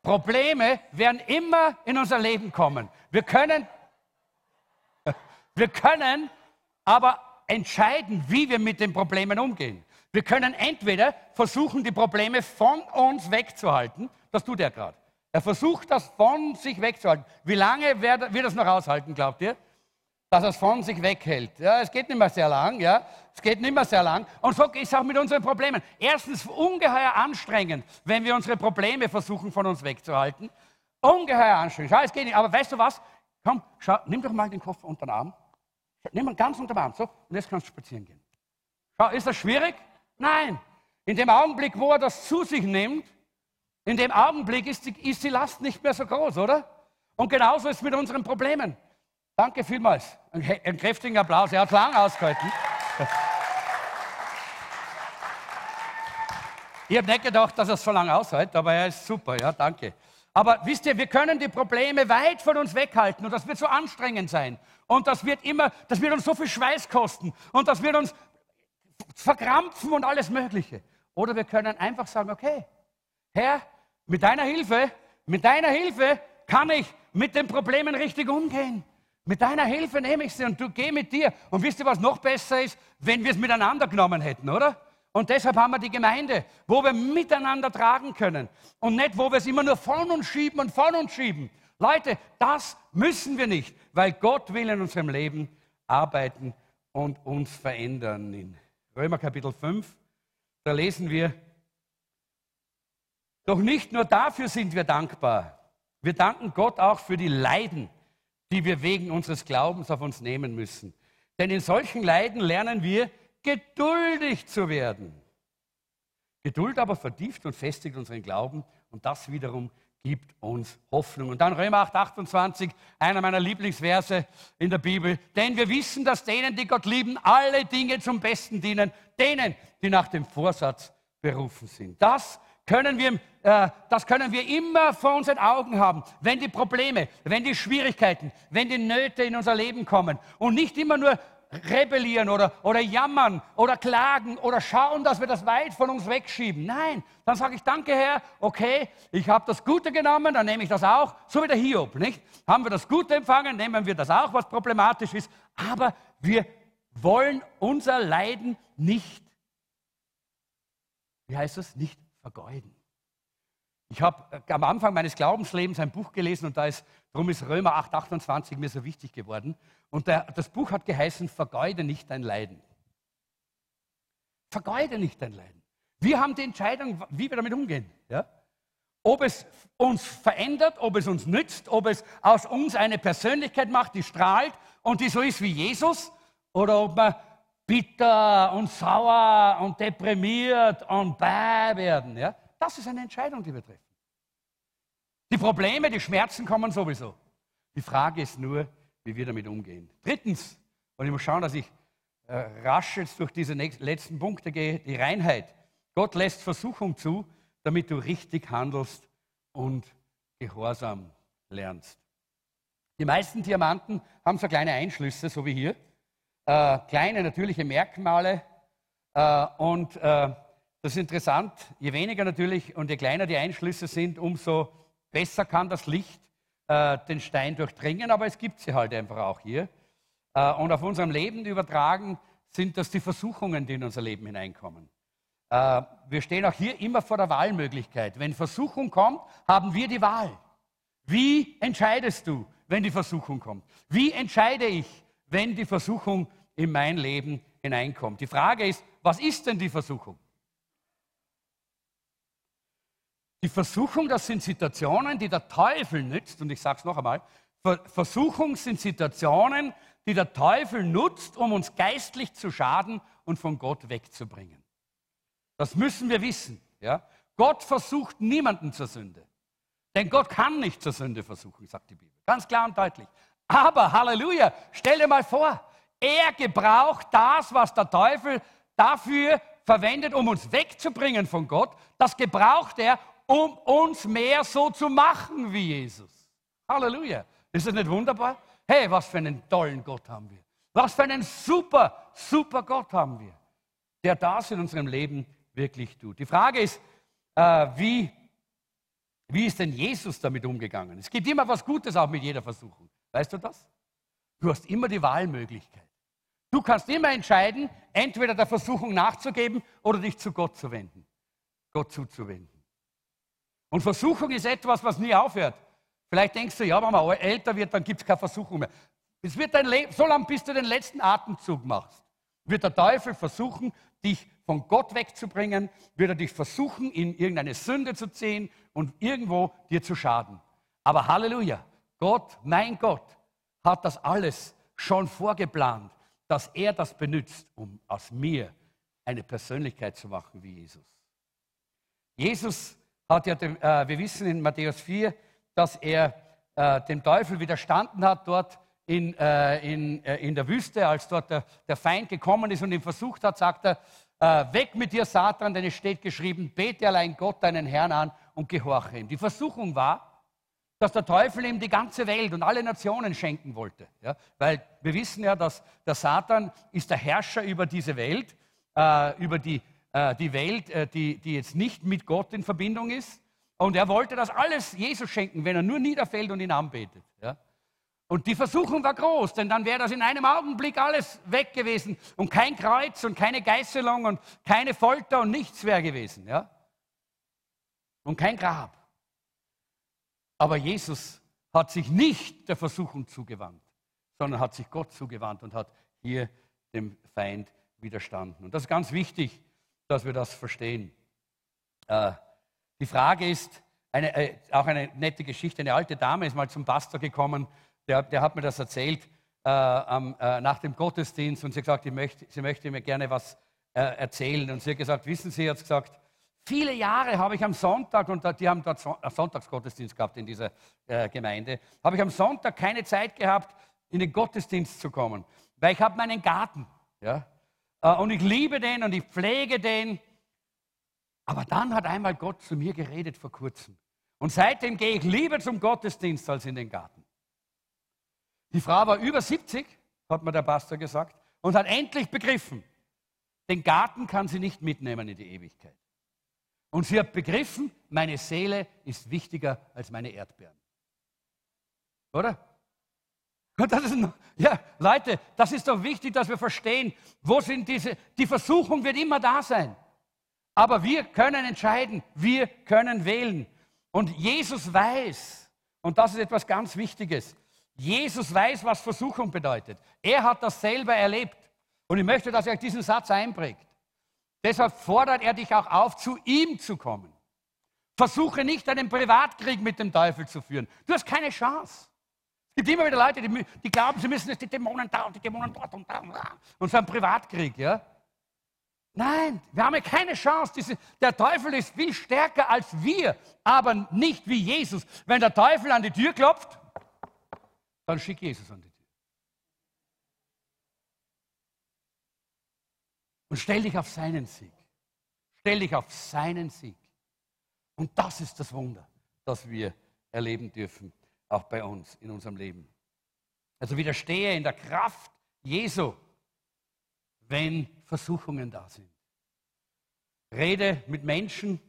Probleme werden immer in unser Leben kommen. Wir können, wir können aber entscheiden, wie wir mit den Problemen umgehen. Wir können entweder versuchen, die Probleme von uns wegzuhalten das tut er gerade. Er versucht das von sich wegzuhalten. Wie lange wird das noch aushalten, glaubt ihr? Dass er es von sich weghält. Ja, es geht nicht mehr sehr lang, ja. Es geht nicht mehr sehr lang. Und so ist es auch mit unseren Problemen. Erstens ungeheuer anstrengend, wenn wir unsere Probleme versuchen, von uns wegzuhalten. Ungeheuer anstrengend. Schau, es geht nicht. Aber weißt du was? Komm, schau, nimm doch mal den Koffer unter den Arm. Nimm ihn ganz unter den Arm. So, und jetzt kannst du spazieren gehen. Schau, ist das schwierig? Nein. In dem Augenblick, wo er das zu sich nimmt, in dem Augenblick ist die, ist die Last nicht mehr so groß, oder? Und genauso ist es mit unseren Problemen. Danke vielmals. Ein, ein kräftigen Applaus. Er hat lang ausgehalten. Ich habe nicht gedacht, dass er es so lange aushält, aber er ist super. Ja, danke. Aber wisst ihr, wir können die Probleme weit von uns weghalten und das wird so anstrengend sein. Und das wird immer, das wird uns so viel Schweiß kosten und das wird uns verkrampfen und alles Mögliche. Oder wir können einfach sagen, okay, Herr, mit deiner Hilfe, mit deiner Hilfe kann ich mit den Problemen richtig umgehen. Mit deiner Hilfe nehme ich sie und du geh mit dir. Und wisst ihr, was noch besser ist, wenn wir es miteinander genommen hätten, oder? Und deshalb haben wir die Gemeinde, wo wir miteinander tragen können und nicht, wo wir es immer nur von uns schieben und von uns schieben. Leute, das müssen wir nicht, weil Gott will in unserem Leben arbeiten und uns verändern. In Römer Kapitel 5, da lesen wir, doch nicht nur dafür sind wir dankbar. Wir danken Gott auch für die Leiden, die wir wegen unseres Glaubens auf uns nehmen müssen. Denn in solchen Leiden lernen wir, geduldig zu werden. Geduld aber vertieft und festigt unseren Glauben und das wiederum gibt uns Hoffnung. Und dann Römer 8, 28, einer meiner Lieblingsverse in der Bibel. Denn wir wissen, dass denen, die Gott lieben, alle Dinge zum Besten dienen, denen, die nach dem Vorsatz berufen sind. Das können wir, äh, das können wir immer vor unseren Augen haben, wenn die Probleme, wenn die Schwierigkeiten, wenn die Nöte in unser Leben kommen und nicht immer nur rebellieren oder, oder jammern oder klagen oder schauen, dass wir das weit von uns wegschieben. Nein, dann sage ich, danke Herr, okay, ich habe das Gute genommen, dann nehme ich das auch, so wie der Hiob, nicht? Haben wir das Gute empfangen, nehmen wir das auch, was problematisch ist, aber wir wollen unser Leiden nicht, wie heißt das, nicht vergeuden. Ich habe äh, am Anfang meines Glaubenslebens ein Buch gelesen und da ist, darum ist Römer 8, 28 mir so wichtig geworden. Und der, das Buch hat geheißen, vergeude nicht dein Leiden. Vergeude nicht dein Leiden. Wir haben die Entscheidung, wie wir damit umgehen. Ja? Ob es uns verändert, ob es uns nützt, ob es aus uns eine Persönlichkeit macht, die strahlt und die so ist wie Jesus, oder ob wir bitter und sauer und deprimiert und bäh werden. Ja? Das ist eine Entscheidung, die wir treffen. Die Probleme, die Schmerzen kommen sowieso. Die Frage ist nur, wie wir damit umgehen. Drittens, und ich muss schauen, dass ich äh, rasch jetzt durch diese letzten Punkte gehe, die Reinheit. Gott lässt Versuchung zu, damit du richtig handelst und Gehorsam lernst. Die meisten Diamanten haben so kleine Einschlüsse, so wie hier. Äh, kleine natürliche Merkmale. Äh, und äh, das ist interessant, je weniger natürlich und je kleiner die Einschlüsse sind, umso besser kann das Licht äh, den Stein durchdringen, aber es gibt sie halt einfach auch hier. Äh, und auf unserem Leben übertragen sind das die Versuchungen, die in unser Leben hineinkommen. Äh, wir stehen auch hier immer vor der Wahlmöglichkeit. Wenn Versuchung kommt, haben wir die Wahl. Wie entscheidest du, wenn die Versuchung kommt? Wie entscheide ich, wenn die Versuchung in mein Leben hineinkommt? Die Frage ist, was ist denn die Versuchung? Die Versuchung, das sind Situationen, die der Teufel nützt, und ich sage es noch einmal, Versuchung sind Situationen, die der Teufel nutzt, um uns geistlich zu schaden und von Gott wegzubringen. Das müssen wir wissen. Ja? Gott versucht niemanden zur Sünde. Denn Gott kann nicht zur Sünde versuchen, sagt die Bibel. Ganz klar und deutlich. Aber, Halleluja, stell dir mal vor, er gebraucht das, was der Teufel dafür verwendet, um uns wegzubringen von Gott. Das gebraucht er, um uns mehr so zu machen wie Jesus. Halleluja. Ist das nicht wunderbar? Hey, was für einen tollen Gott haben wir. Was für einen super, super Gott haben wir, der das in unserem Leben wirklich tut. Die Frage ist, äh, wie, wie ist denn Jesus damit umgegangen? Es gibt immer was Gutes auch mit jeder Versuchung. Weißt du das? Du hast immer die Wahlmöglichkeit. Du kannst immer entscheiden, entweder der Versuchung nachzugeben oder dich zu Gott zu wenden, Gott zuzuwenden. Und Versuchung ist etwas, was nie aufhört. Vielleicht denkst du, ja, wenn man älter wird, dann gibt es keine Versuchung mehr. Es wird dein Leben, so lange bis du den letzten Atemzug machst, wird der Teufel versuchen, dich von Gott wegzubringen, wird er dich versuchen, in irgendeine Sünde zu ziehen und irgendwo dir zu schaden. Aber Halleluja, Gott, mein Gott, hat das alles schon vorgeplant, dass er das benutzt, um aus mir eine Persönlichkeit zu machen wie Jesus. Jesus hat ja, dem, äh, wir wissen in Matthäus 4, dass er äh, dem Teufel widerstanden hat dort in, äh, in, äh, in der Wüste, als dort der, der, Feind gekommen ist und ihn versucht hat, sagt er, äh, weg mit dir, Satan, denn es steht geschrieben, bete allein Gott, deinen Herrn an und gehorche ihm. Die Versuchung war, dass der Teufel ihm die ganze Welt und alle Nationen schenken wollte. Ja? Weil wir wissen ja, dass der Satan ist der Herrscher über diese Welt, äh, über die äh, die Welt, äh, die, die jetzt nicht mit Gott in Verbindung ist. Und er wollte das alles Jesus schenken, wenn er nur niederfällt und ihn anbetet. Ja? Und die Versuchung war groß, denn dann wäre das in einem Augenblick alles weg gewesen und kein Kreuz und keine Geißelung und keine Folter und nichts wäre gewesen. Ja? Und kein Grab. Aber Jesus hat sich nicht der Versuchung zugewandt, sondern hat sich Gott zugewandt und hat hier dem Feind widerstanden. Und das ist ganz wichtig, dass wir das verstehen. Äh, die Frage ist, eine, äh, auch eine nette Geschichte, eine alte Dame ist mal zum Pastor gekommen, der, der hat mir das erzählt äh, am, äh, nach dem Gottesdienst und sie hat gesagt, möchte, sie möchte mir gerne was äh, erzählen. Und sie hat gesagt, wissen Sie, hat gesagt, viele Jahre habe ich am Sonntag, und die haben dort äh, Sonntagsgottesdienst gehabt in dieser Gemeinde, habe ich am Sonntag keine Zeit gehabt, in den Gottesdienst zu kommen, weil ich habe meinen Garten. Ja? Äh, und ich liebe den und ich pflege den. Aber dann hat einmal Gott zu mir geredet vor kurzem. Und seitdem gehe ich lieber zum Gottesdienst als in den Garten. Die Frau war über 70, hat mir der Pastor gesagt, und hat endlich begriffen, den Garten kann sie nicht mitnehmen in die Ewigkeit. Und sie hat begriffen, meine Seele ist wichtiger als meine Erdbeeren. Oder? Das ist, ja, Leute, das ist doch wichtig, dass wir verstehen, wo sind diese, die Versuchung wird immer da sein. Aber wir können entscheiden, wir können wählen. Und Jesus weiß, und das ist etwas ganz Wichtiges, Jesus weiß, was Versuchung bedeutet. Er hat das selber erlebt. Und ich möchte, dass ihr euch diesen Satz einprägt. Deshalb fordert er dich auch auf, zu ihm zu kommen. Versuche nicht einen Privatkrieg mit dem Teufel zu führen. Du hast keine Chance. Es gibt immer wieder Leute, die, die glauben, sie müssen jetzt die Dämonen da und die Dämonen dort und da und da. Und so ein Privatkrieg, ja. Nein, wir haben keine Chance. Diese, der Teufel ist viel stärker als wir, aber nicht wie Jesus. Wenn der Teufel an die Tür klopft, dann schick Jesus an die Tür. Und stell dich auf seinen Sieg. Stell dich auf seinen Sieg. Und das ist das Wunder, das wir erleben dürfen, auch bei uns in unserem Leben. Also widerstehe in der Kraft Jesu, wenn Versuchungen da sind. Rede mit Menschen,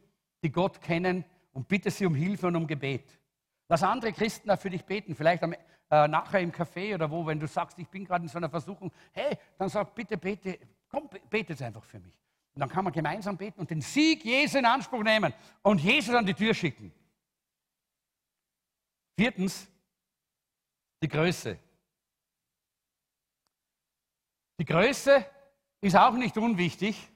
die Gott kennen und bitte sie um Hilfe und um Gebet. Lass andere Christen auch für dich beten, vielleicht am, äh, nachher im Café oder wo, wenn du sagst, ich bin gerade in so einer Versuchung, hey, dann sag bitte, bete, komm, bete einfach für mich. Und dann kann man gemeinsam beten und den Sieg Jesu in Anspruch nehmen und Jesus an die Tür schicken. Viertens, die Größe. Die Größe ist auch nicht unwichtig.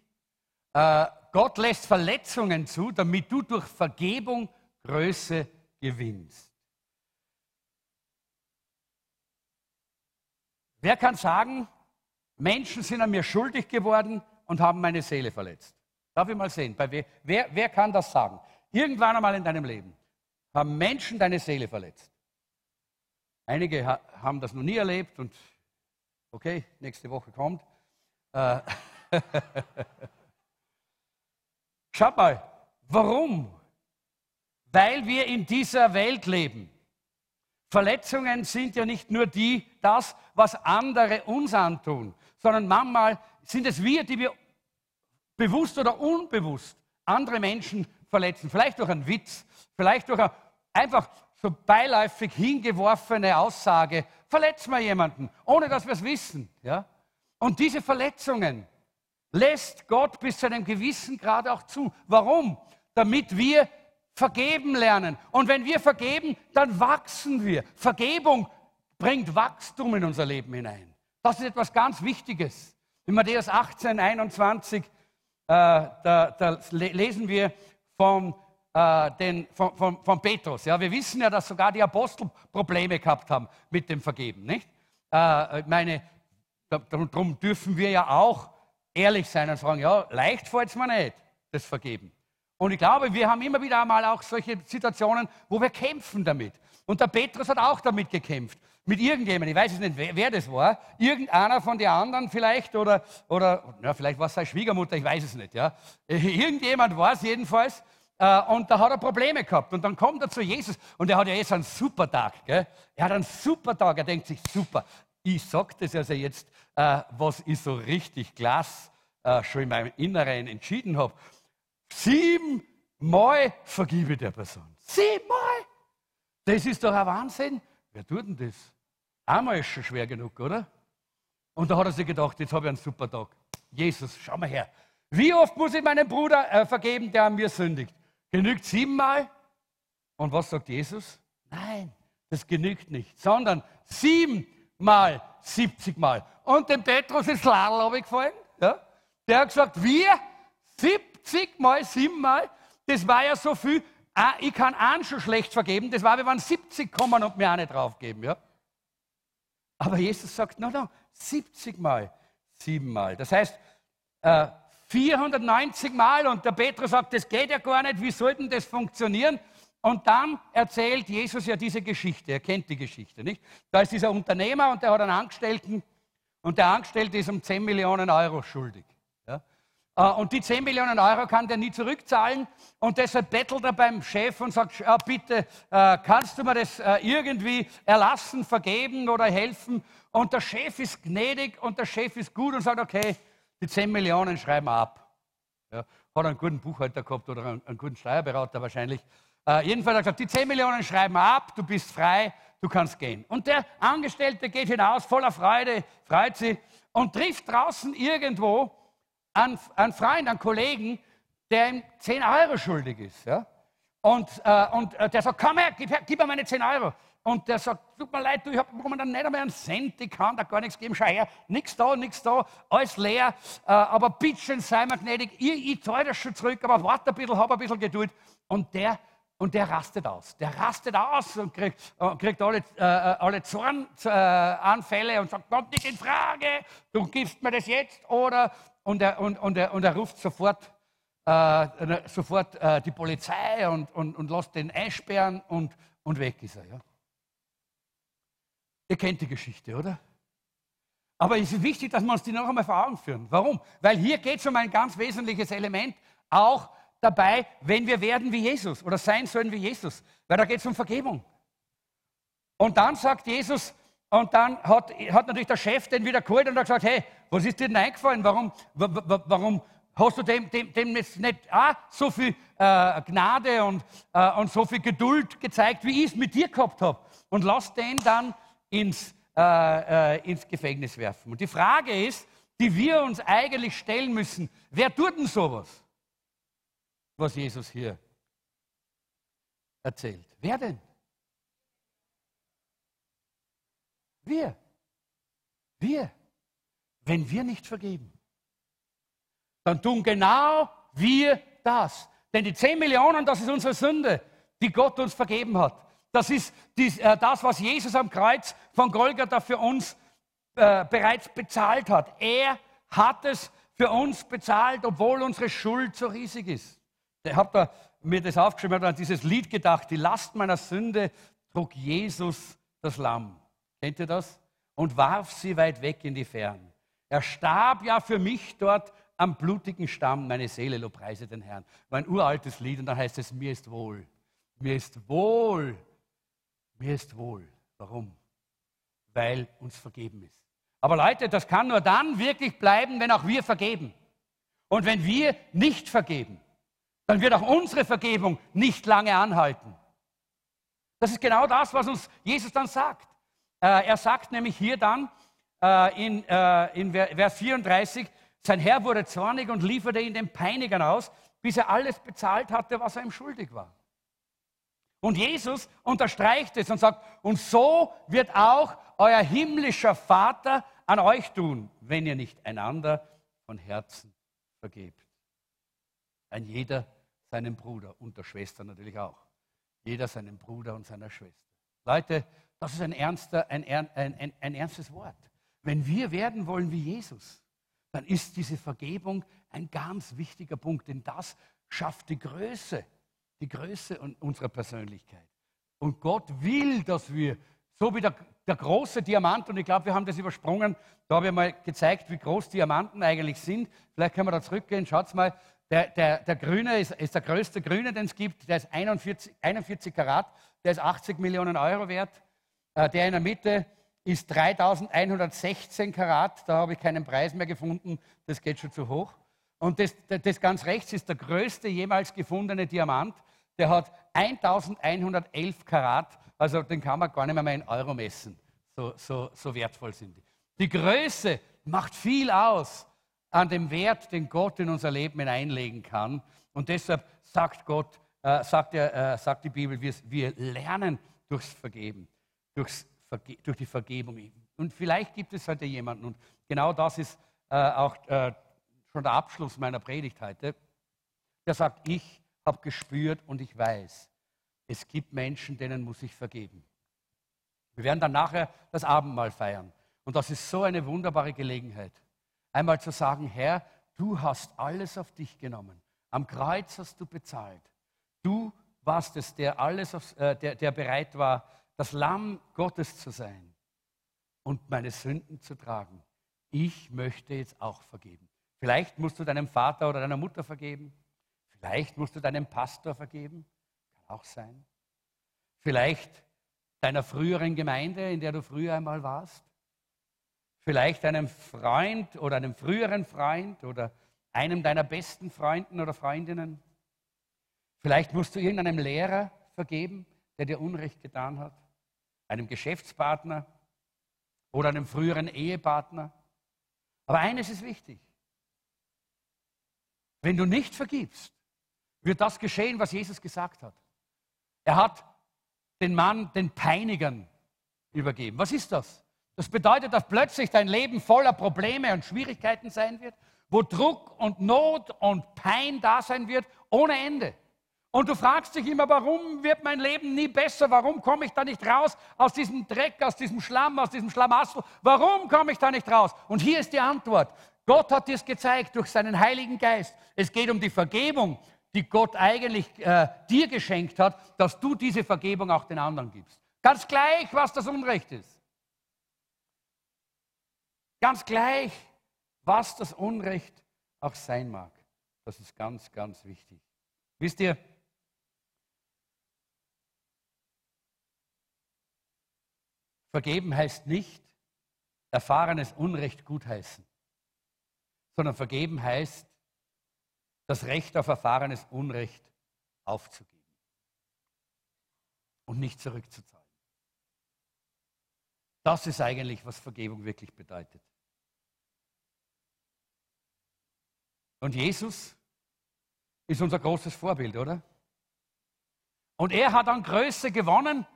Äh, Gott lässt Verletzungen zu, damit du durch Vergebung Größe gewinnst. Wer kann sagen, Menschen sind an mir schuldig geworden und haben meine Seele verletzt? Darf ich mal sehen, wer, wer, wer kann das sagen? Irgendwann einmal in deinem Leben haben Menschen deine Seele verletzt. Einige ha haben das noch nie erlebt und okay, nächste Woche kommt. Äh, Schaut mal, warum? Weil wir in dieser Welt leben. Verletzungen sind ja nicht nur die, das, was andere uns antun, sondern manchmal sind es wir, die wir bewusst oder unbewusst andere Menschen verletzen. Vielleicht durch einen Witz, vielleicht durch eine einfach so beiläufig hingeworfene Aussage verletzen wir jemanden, ohne dass wir es wissen. Ja? Und diese Verletzungen, lässt Gott bis zu einem gewissen Grad auch zu. Warum? Damit wir vergeben lernen. Und wenn wir vergeben, dann wachsen wir. Vergebung bringt Wachstum in unser Leben hinein. Das ist etwas ganz Wichtiges. In Matthäus 18, 21, äh, da, da, lesen wir vom, äh, den, von, von, von, Petrus. Ja, wir wissen ja, dass sogar die Apostel Probleme gehabt haben mit dem Vergeben. Nicht? Äh, meine, darum dürfen wir ja auch ehrlich sein und sagen, ja, leicht fällt es mir nicht, das Vergeben. Und ich glaube, wir haben immer wieder einmal auch solche Situationen, wo wir kämpfen damit. Und der Petrus hat auch damit gekämpft. Mit irgendjemandem, ich weiß jetzt nicht, wer, wer das war. Irgendeiner von den anderen vielleicht oder, oder ja, vielleicht war es seine Schwiegermutter, ich weiß es nicht. Ja. Irgendjemand war es jedenfalls. Äh, und da hat er Probleme gehabt. Und dann kommt er zu Jesus und er hat ja jetzt einen super Tag. Gell? Er hat einen super Tag. Er denkt sich, super, ich sage das also jetzt, äh, was ich so richtig äh, schon in meinem Inneren entschieden habe. Siebenmal vergibe der Person. Siebenmal! Das ist doch ein Wahnsinn. Wer tut denn das? Einmal ist schon schwer genug, oder? Und da hat er sich gedacht, jetzt habe ich einen super Tag. Jesus, schau mal her. Wie oft muss ich meinem Bruder äh, vergeben, der an mir sündigt? Genügt siebenmal? Und was sagt Jesus? Nein, das genügt nicht, sondern sieben Mal, 70 Mal. Und dem Petrus ist Ladel gefallen. Ja? Der hat gesagt, wir 70 Mal, 7 Mal, das war ja so viel. Ah, ich kann einen schon schlecht vergeben. Das war, wir waren 70 kommen und mir eine draufgeben. Ja? Aber Jesus sagt, no, no, 70 Mal, 7 Mal. Das heißt, äh, 490 Mal. Und der Petrus sagt, das geht ja gar nicht. Wie soll denn das funktionieren? Und dann erzählt Jesus ja diese Geschichte. Er kennt die Geschichte, nicht? Da ist dieser Unternehmer und der hat einen Angestellten und der Angestellte ist um 10 Millionen Euro schuldig. Äh, und die 10 Millionen Euro kann der nie zurückzahlen und deshalb bettelt er beim Chef und sagt, ja, bitte, äh, kannst du mir das äh, irgendwie erlassen, vergeben oder helfen? Und der Chef ist gnädig und der Chef ist gut und sagt, okay, die 10 Millionen schreiben wir ab. Ja? Hat einen guten Buchhalter gehabt oder einen, einen guten Steuerberater wahrscheinlich. Äh, jedenfalls hat er gesagt, die 10 Millionen schreiben wir ab, du bist frei, du kannst gehen. Und der Angestellte geht hinaus, voller Freude, freut sich und trifft draußen irgendwo einen, einen Freund, einen Kollegen, der ihm 10 Euro schuldig ist. Ja? Und, äh, und äh, der sagt, komm her, gib, gib mir meine 10 Euro. und der sagt, tut mir leid, du, ich habe momentan nicht einmal einen Cent, ich kann da gar nichts geben, schau her, nichts da, nichts da, alles leer, äh, aber bitte sei mir gnädig, ich, ich zahle das schon zurück, aber warte ein bisschen, hab ein bisschen Geduld. Und der, und der rastet aus. Der rastet aus und kriegt, äh, kriegt alle, äh, äh alle Zornanfälle und sagt, kommt nicht in Frage, du gibst mir das jetzt oder, und er, und, und er, und er ruft sofort, äh, sofort äh, die Polizei und, und, und lässt den einsperren und, und weg ist er. Ja? Ihr kennt die Geschichte, oder? Aber es ist wichtig, dass wir uns die noch einmal vor Augen führen. Warum? Weil hier geht es um ein ganz wesentliches Element, auch dabei, wenn wir werden wie Jesus oder sein sollen wie Jesus. Weil da geht es um Vergebung. Und dann sagt Jesus, und dann hat, hat natürlich der Chef den wieder geholt und hat gesagt, hey, was ist dir denn eingefallen? Warum, warum hast du dem, dem, dem jetzt nicht ah, so viel äh, Gnade und, äh, und so viel Geduld gezeigt, wie ich es mit dir gehabt habe? Und lass den dann ins, äh, äh, ins Gefängnis werfen. Und die Frage ist, die wir uns eigentlich stellen müssen, wer tut denn sowas, was Jesus hier erzählt? Wer denn? Wir. Wir. Wenn wir nicht vergeben, dann tun genau wir das. Denn die 10 Millionen, das ist unsere Sünde, die Gott uns vergeben hat. Das ist äh, das, was Jesus am Kreuz von Golgatha für uns äh, bereits bezahlt hat. Er hat es für uns bezahlt, obwohl unsere Schuld so riesig ist. Ich habe da mir das aufgeschrieben, habe an dieses Lied gedacht, die Last meiner Sünde trug Jesus das Lamm. Kennt ihr das? Und warf sie weit weg in die Fern. Er starb ja für mich dort am blutigen Stamm, meine Seele lobpreise den Herrn. War ein uraltes Lied und da heißt es, mir ist wohl. Mir ist wohl mir ist wohl. Warum? Weil uns vergeben ist. Aber Leute, das kann nur dann wirklich bleiben, wenn auch wir vergeben. Und wenn wir nicht vergeben, dann wird auch unsere Vergebung nicht lange anhalten. Das ist genau das, was uns Jesus dann sagt. Äh, er sagt nämlich hier dann äh, in, äh, in Vers 34, sein Herr wurde zornig und lieferte ihn den Peinigern aus, bis er alles bezahlt hatte, was er ihm schuldig war. Und Jesus unterstreicht es und sagt, und so wird auch euer himmlischer Vater an euch tun, wenn ihr nicht einander von Herzen vergebt. Ein jeder seinem Bruder und der Schwester natürlich auch. Jeder seinem Bruder und seiner Schwester. Leute, das ist ein, ernster, ein, ein, ein, ein ernstes Wort. Wenn wir werden wollen wie Jesus, dann ist diese Vergebung ein ganz wichtiger Punkt, denn das schafft die Größe die Größe unserer Persönlichkeit. Und Gott will, dass wir, so wie der, der große Diamant, und ich glaube, wir haben das übersprungen, da habe ich mal gezeigt, wie groß Diamanten eigentlich sind. Vielleicht können wir da zurückgehen, schaut mal, der, der, der Grüne ist, ist, der größte Grüne, den es gibt, der ist 41, 41 Karat, der ist 80 Millionen Euro wert. Äh, der in der Mitte ist 3116 Karat, da habe ich keinen Preis mehr gefunden, das geht schon zu hoch. Und das, das ganz rechts ist der größte jemals gefundene Diamant der hat 1111 Karat, also den kann man gar nicht mehr, in Euro messen. So, so, so wertvoll sind die. Die Größe macht viel aus an dem Wert, den Gott in unser Leben hineinlegen kann. Und deshalb sagt Gott, äh, sagt, er, äh, sagt die Bibel, wir, wir lernen durchs Vergeben, durchs durch die Vergebung. Und vielleicht gibt es heute jemanden, und genau das ist äh, auch äh, schon der Abschluss meiner Predigt heute, der sagt, ich habe gespürt und ich weiß, es gibt Menschen, denen muss ich vergeben. Wir werden dann nachher das Abendmahl feiern. Und das ist so eine wunderbare Gelegenheit, einmal zu sagen, Herr, du hast alles auf dich genommen. Am Kreuz hast du bezahlt. Du warst es, der, alles auf, äh, der, der bereit war, das Lamm Gottes zu sein und meine Sünden zu tragen. Ich möchte jetzt auch vergeben. Vielleicht musst du deinem Vater oder deiner Mutter vergeben. Vielleicht musst du deinem Pastor vergeben, kann auch sein. Vielleicht deiner früheren Gemeinde, in der du früher einmal warst. Vielleicht einem Freund oder einem früheren Freund oder einem deiner besten Freunden oder Freundinnen. Vielleicht musst du irgendeinem Lehrer vergeben, der dir Unrecht getan hat, einem Geschäftspartner oder einem früheren Ehepartner. Aber eines ist wichtig. Wenn du nicht vergibst, wird das geschehen, was Jesus gesagt hat. Er hat den Mann den Peinigern übergeben. Was ist das? Das bedeutet, dass plötzlich dein Leben voller Probleme und Schwierigkeiten sein wird, wo Druck und Not und Pein da sein wird, ohne Ende. Und du fragst dich immer, warum wird mein Leben nie besser? Warum komme ich da nicht raus aus diesem Dreck, aus diesem Schlamm, aus diesem Schlamassel? Warum komme ich da nicht raus? Und hier ist die Antwort. Gott hat dir es gezeigt durch seinen Heiligen Geist. Es geht um die Vergebung, die Gott eigentlich äh, dir geschenkt hat, dass du diese Vergebung auch den anderen gibst. Ganz gleich, was das Unrecht ist. Ganz gleich, was das Unrecht auch sein mag. Das ist ganz, ganz wichtig. Wisst ihr, vergeben heißt nicht erfahrenes Unrecht gutheißen, sondern vergeben heißt das Recht auf erfahrenes Unrecht aufzugeben und nicht zurückzuzahlen. Das ist eigentlich, was Vergebung wirklich bedeutet. Und Jesus ist unser großes Vorbild, oder? Und er hat an Größe gewonnen,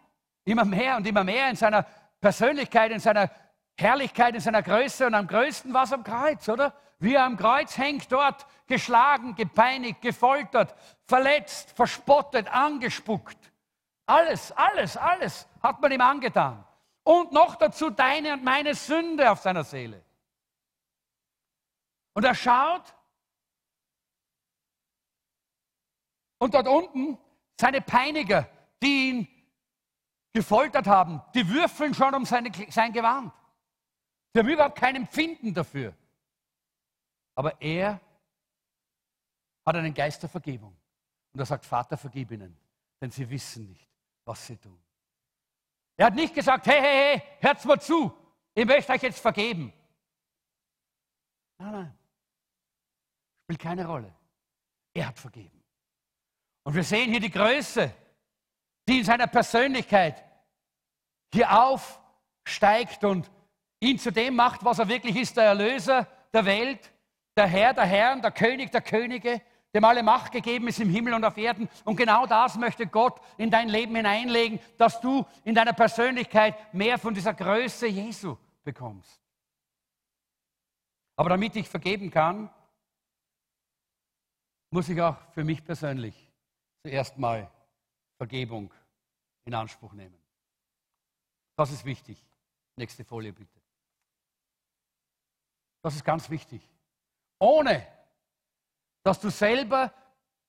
immer mehr und immer mehr in seiner Persönlichkeit, in seiner Herrlichkeit, in seiner Größe und am größten war es am Kreuz, oder? Wie er am Kreuz hängt dort, geschlagen, gepeinigt, gefoltert, verletzt, verspottet, angespuckt. Alles, alles, alles hat man ihm angetan. Und noch dazu deine und meine Sünde auf seiner Seele. Und er schaut Und dort unten seine Peiniger, die ihn gefoltert haben, die würfeln schon um seine, sein Gewand. Sie haben überhaupt kein Empfinden dafür. Aber er hat einen Geist der Vergebung. Und er sagt, Vater, vergib ihnen, denn sie wissen nicht, was sie tun. Er hat nicht gesagt, hey, hey, hey, hört's mal zu, ich möchte euch jetzt vergeben. Nein, nein, spielt keine Rolle. Er hat vergeben. Und wir sehen hier die Größe, die in seiner Persönlichkeit hier aufsteigt und ihn zu dem macht, was er wirklich ist, der Erlöser der Welt, der Herr der Herren, der König der Könige, dem alle Macht gegeben ist im Himmel und auf Erden. Und genau das möchte Gott in dein Leben hineinlegen, dass du in deiner Persönlichkeit mehr von dieser Größe Jesu bekommst. Aber damit ich vergeben kann, muss ich auch für mich persönlich zuerst mal Vergebung in Anspruch nehmen. Das ist wichtig. Nächste Folie bitte. Das ist ganz wichtig. Ohne dass du selber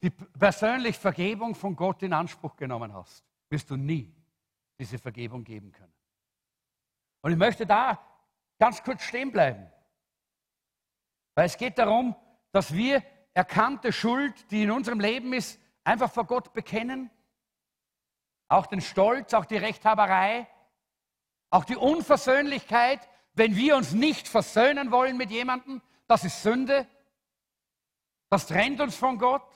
die persönliche Vergebung von Gott in Anspruch genommen hast, wirst du nie diese Vergebung geben können. Und ich möchte da ganz kurz stehen bleiben. Weil es geht darum, dass wir erkannte Schuld, die in unserem Leben ist, einfach vor Gott bekennen. Auch den Stolz, auch die Rechthaberei, auch die Unversöhnlichkeit, wenn wir uns nicht versöhnen wollen mit jemandem, das ist Sünde. Das trennt uns von Gott.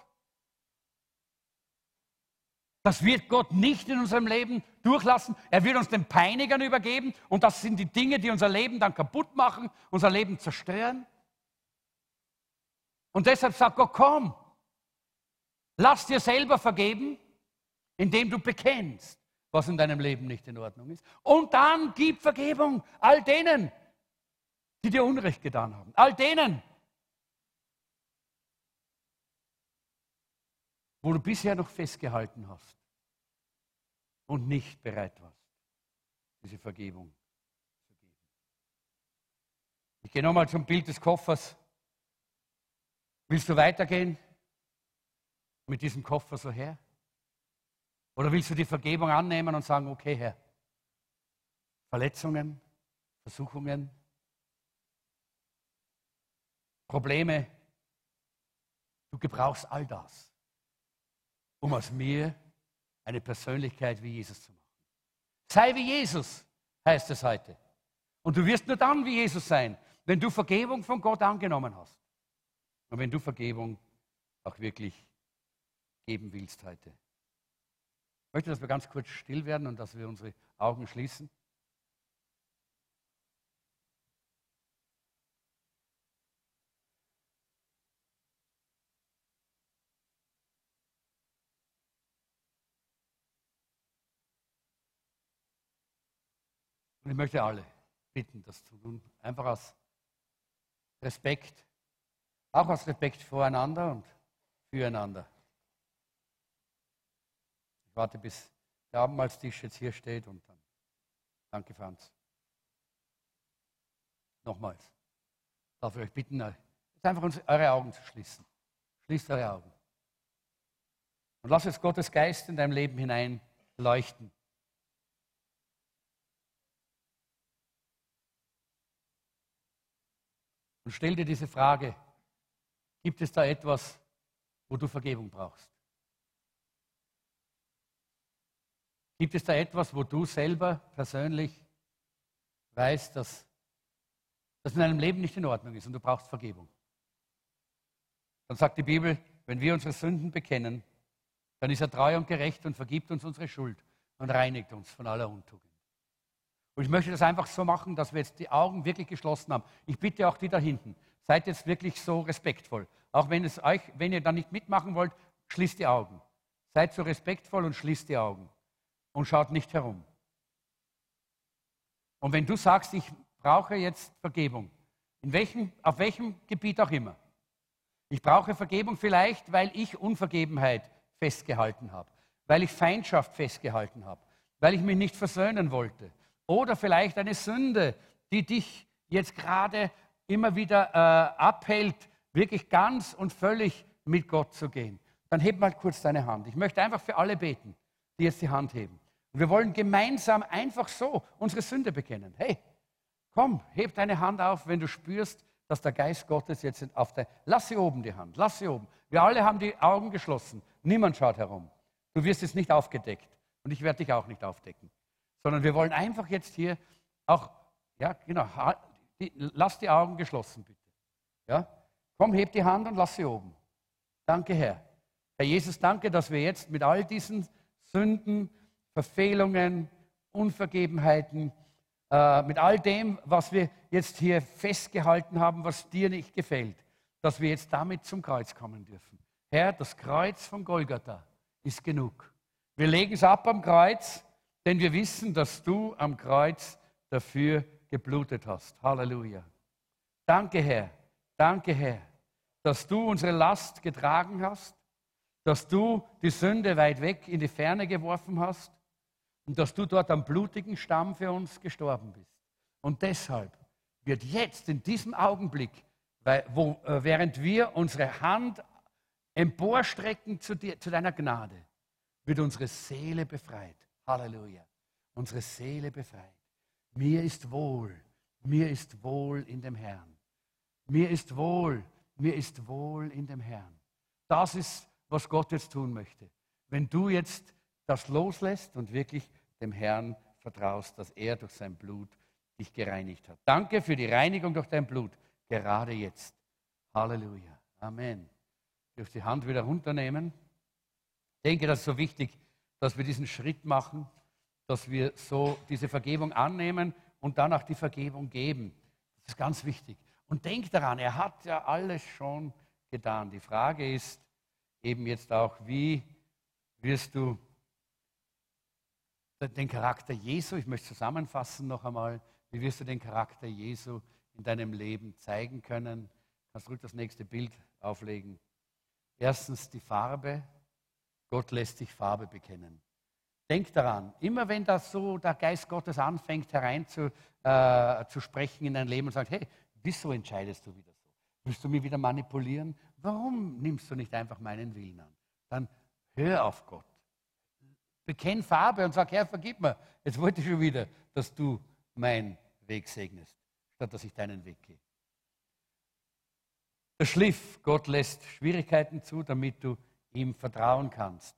Das wird Gott nicht in unserem Leben durchlassen. Er wird uns den Peinigern übergeben und das sind die Dinge, die unser Leben dann kaputt machen, unser Leben zerstören. Und deshalb sagt Gott, komm, Lass dir selber vergeben, indem du bekennst, was in deinem Leben nicht in Ordnung ist. Und dann gib Vergebung all denen, die dir Unrecht getan haben. All denen, wo du bisher noch festgehalten hast und nicht bereit warst, diese Vergebung zu geben. Ich gehe nochmal zum Bild des Koffers. Willst du weitergehen? mit diesem Koffer so her? Oder willst du die Vergebung annehmen und sagen, okay, Herr, Verletzungen, Versuchungen, Probleme, du gebrauchst all das, um aus mir eine Persönlichkeit wie Jesus zu machen. Sei wie Jesus, heißt es heute. Und du wirst nur dann wie Jesus sein, wenn du Vergebung von Gott angenommen hast. Und wenn du Vergebung auch wirklich geben willst heute. Ich möchte, dass wir ganz kurz still werden und dass wir unsere Augen schließen. Und ich möchte alle bitten, das zu tun. Einfach aus Respekt, auch aus Respekt voreinander und füreinander. Ich warte, bis der Abendmahlstisch jetzt hier steht und dann. Danke, Franz. Nochmals. Darf ich euch bitten, jetzt einfach eure Augen zu schließen. Schließt eure Augen. Und lass jetzt Gottes Geist in deinem Leben hinein leuchten. Und stell dir diese Frage, gibt es da etwas, wo du Vergebung brauchst? Gibt es da etwas, wo du selber persönlich weißt, dass das in deinem Leben nicht in Ordnung ist und du brauchst Vergebung? Dann sagt die Bibel, wenn wir unsere Sünden bekennen, dann ist er treu und gerecht und vergibt uns unsere Schuld und reinigt uns von aller Untugend. Und ich möchte das einfach so machen, dass wir jetzt die Augen wirklich geschlossen haben. Ich bitte auch die da hinten, seid jetzt wirklich so respektvoll. Auch wenn, es euch, wenn ihr da nicht mitmachen wollt, schließt die Augen. Seid so respektvoll und schließt die Augen und schaut nicht herum. Und wenn du sagst, ich brauche jetzt Vergebung, in welchem, auf welchem Gebiet auch immer, ich brauche Vergebung vielleicht, weil ich Unvergebenheit festgehalten habe, weil ich Feindschaft festgehalten habe, weil ich mich nicht versöhnen wollte. Oder vielleicht eine Sünde, die dich jetzt gerade immer wieder äh, abhält, wirklich ganz und völlig mit Gott zu gehen. Dann heb mal kurz deine Hand. Ich möchte einfach für alle beten, die jetzt die Hand heben. Und wir wollen gemeinsam einfach so unsere Sünde bekennen. Hey, komm, heb deine Hand auf, wenn du spürst, dass der Geist Gottes jetzt auf der. Lass sie oben die Hand, lass sie oben. Wir alle haben die Augen geschlossen. Niemand schaut herum. Du wirst jetzt nicht aufgedeckt. Und ich werde dich auch nicht aufdecken. Sondern wir wollen einfach jetzt hier auch, ja, genau, lass die Augen geschlossen, bitte. Ja? Komm, heb die Hand und lass sie oben. Danke, Herr. Herr Jesus, danke, dass wir jetzt mit all diesen Sünden, Verfehlungen, Unvergebenheiten, äh, mit all dem, was wir jetzt hier festgehalten haben, was dir nicht gefällt, dass wir jetzt damit zum Kreuz kommen dürfen. Herr, das Kreuz von Golgatha ist genug. Wir legen es ab am Kreuz, denn wir wissen, dass du am Kreuz dafür geblutet hast. Halleluja. Danke, Herr. Danke, Herr, dass du unsere Last getragen hast, dass du die Sünde weit weg in die Ferne geworfen hast und dass du dort am blutigen Stamm für uns gestorben bist. Und deshalb wird jetzt in diesem Augenblick, wo, äh, während wir unsere Hand emporstrecken zu, dir, zu deiner Gnade, wird unsere Seele befreit. Halleluja. Unsere Seele befreit. Mir ist wohl, mir ist wohl in dem Herrn. Mir ist wohl, mir ist wohl in dem Herrn. Das ist, was Gott jetzt tun möchte. Wenn du jetzt das loslässt und wirklich dem Herrn vertraust, dass er durch sein Blut dich gereinigt hat. Danke für die Reinigung durch dein Blut, gerade jetzt. Halleluja. Amen. Ich dürfte die Hand wieder runternehmen. Ich denke, das ist so wichtig, dass wir diesen Schritt machen, dass wir so diese Vergebung annehmen und dann auch die Vergebung geben. Das ist ganz wichtig. Und denk daran, er hat ja alles schon getan. Die Frage ist eben jetzt auch, wie wirst du den Charakter Jesu, ich möchte zusammenfassen noch einmal, wie wirst du den Charakter Jesu in deinem Leben zeigen können? Kannst du das nächste Bild auflegen? Erstens die Farbe. Gott lässt sich Farbe bekennen. Denk daran, immer wenn das so der Geist Gottes anfängt hereinzusprechen äh, zu sprechen in dein Leben und sagt, hey, wieso entscheidest du wieder so? Willst du mich wieder manipulieren? Warum nimmst du nicht einfach meinen Willen an? Dann hör auf Gott. Bekenn Farbe und sag, Herr, vergib mir. Jetzt wollte ich schon wieder, dass du meinen Weg segnest, statt dass ich deinen Weg gehe. Der Schliff, Gott lässt Schwierigkeiten zu, damit du ihm vertrauen kannst.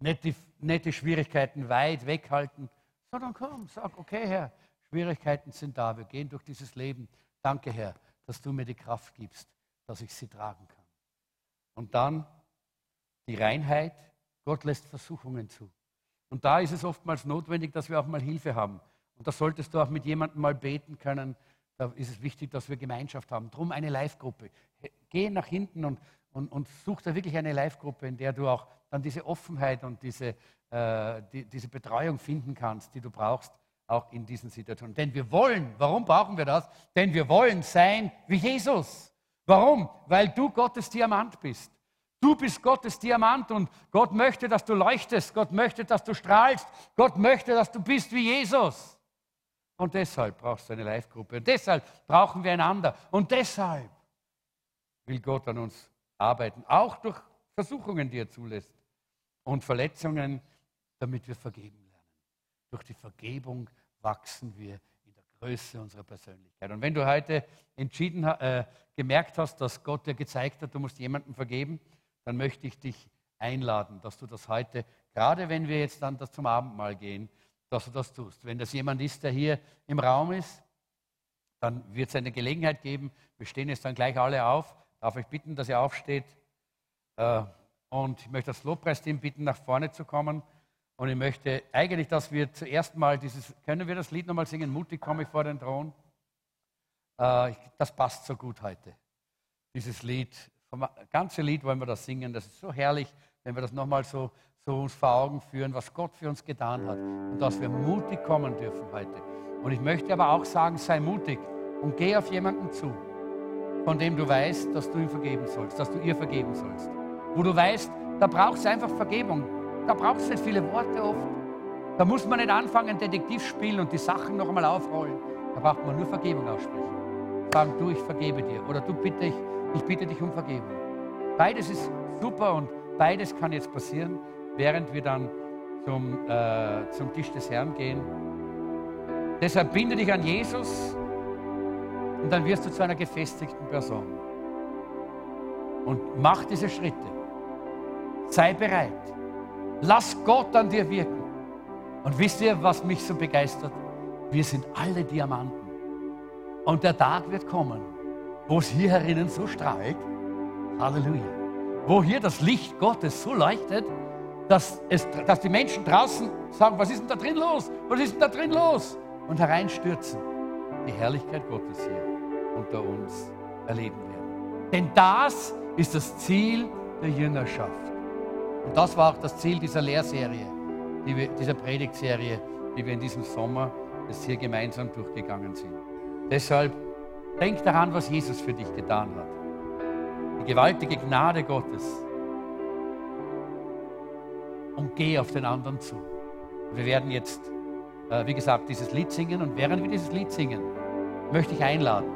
Nicht die, nicht die Schwierigkeiten weit weghalten, sondern komm, sag, okay, Herr, Schwierigkeiten sind da, wir gehen durch dieses Leben. Danke, Herr, dass du mir die Kraft gibst, dass ich sie tragen kann. Und dann die Reinheit, Gott lässt Versuchungen zu. Und da ist es oftmals notwendig, dass wir auch mal Hilfe haben. Und da solltest du auch mit jemandem mal beten können. Da ist es wichtig, dass wir Gemeinschaft haben. Drum eine Live-Gruppe. Geh nach hinten und, und, und such da wirklich eine Live-Gruppe, in der du auch dann diese Offenheit und diese, äh, die, diese Betreuung finden kannst, die du brauchst, auch in diesen Situationen. Denn wir wollen, warum brauchen wir das? Denn wir wollen sein wie Jesus. Warum? Weil du Gottes Diamant bist. Du bist Gottes Diamant und Gott möchte, dass du leuchtest. Gott möchte, dass du strahlst. Gott möchte, dass du bist wie Jesus. Und deshalb brauchst du eine Live-Gruppe. Und deshalb brauchen wir einander. Und deshalb will Gott an uns arbeiten, auch durch Versuchungen, die er zulässt und Verletzungen, damit wir vergeben lernen. Durch die Vergebung wachsen wir in der Größe unserer Persönlichkeit. Und wenn du heute entschieden äh, gemerkt hast, dass Gott dir gezeigt hat, du musst jemandem vergeben, dann möchte ich dich einladen, dass du das heute, gerade wenn wir jetzt dann zum Abendmahl gehen, dass du das tust. Wenn das jemand ist, der hier im Raum ist, dann wird es eine Gelegenheit geben. Wir stehen jetzt dann gleich alle auf. Darf ich bitten, dass ihr aufsteht? Äh, und ich möchte das Lobpreisteam bitten, nach vorne zu kommen. Und ich möchte eigentlich, dass wir zuerst mal dieses, können wir das Lied nochmal singen? Mutig komme ich vor den Thron. Äh, das passt so gut heute. Dieses Lied, das ganze Lied wollen wir das singen. Das ist so herrlich, wenn wir das nochmal so, so uns vor Augen führen, was Gott für uns getan hat. Und dass wir mutig kommen dürfen heute. Und ich möchte aber auch sagen, sei mutig und geh auf jemanden zu, von dem du weißt, dass du ihm vergeben sollst, dass du ihr vergeben sollst. Wo du weißt, da brauchst du einfach Vergebung. Da brauchst du nicht viele Worte oft. Da muss man nicht anfangen, Detektiv spielen und die Sachen noch einmal aufrollen. Da braucht man nur Vergebung aussprechen. Sagen, du, ich vergebe dir. Oder du bitte ich, ich bitte dich um Vergebung. Beides ist super und beides kann jetzt passieren, während wir dann zum, äh, zum Tisch des Herrn gehen. Deshalb binde dich an Jesus und dann wirst du zu einer gefestigten Person. Und mach diese Schritte. Sei bereit. Lass Gott an dir wirken. Und wisst ihr, was mich so begeistert? Wir sind alle Diamanten. Und der Tag wird kommen, wo es hier herinnen so strahlt. Halleluja. Wo hier das Licht Gottes so leuchtet, dass, es, dass die Menschen draußen sagen, was ist denn da drin los? Was ist denn da drin los? Und hereinstürzen. Die Herrlichkeit Gottes hier unter uns erleben werden. Denn das ist das Ziel der Jüngerschaft. Und das war auch das Ziel dieser Lehrserie, die wir, dieser Predigtserie, die wir in diesem Sommer jetzt hier gemeinsam durchgegangen sind. Deshalb denk daran, was Jesus für dich getan hat. Die gewaltige Gnade Gottes. Und geh auf den anderen zu. Wir werden jetzt, äh, wie gesagt, dieses Lied singen. Und während wir dieses Lied singen, möchte ich einladen,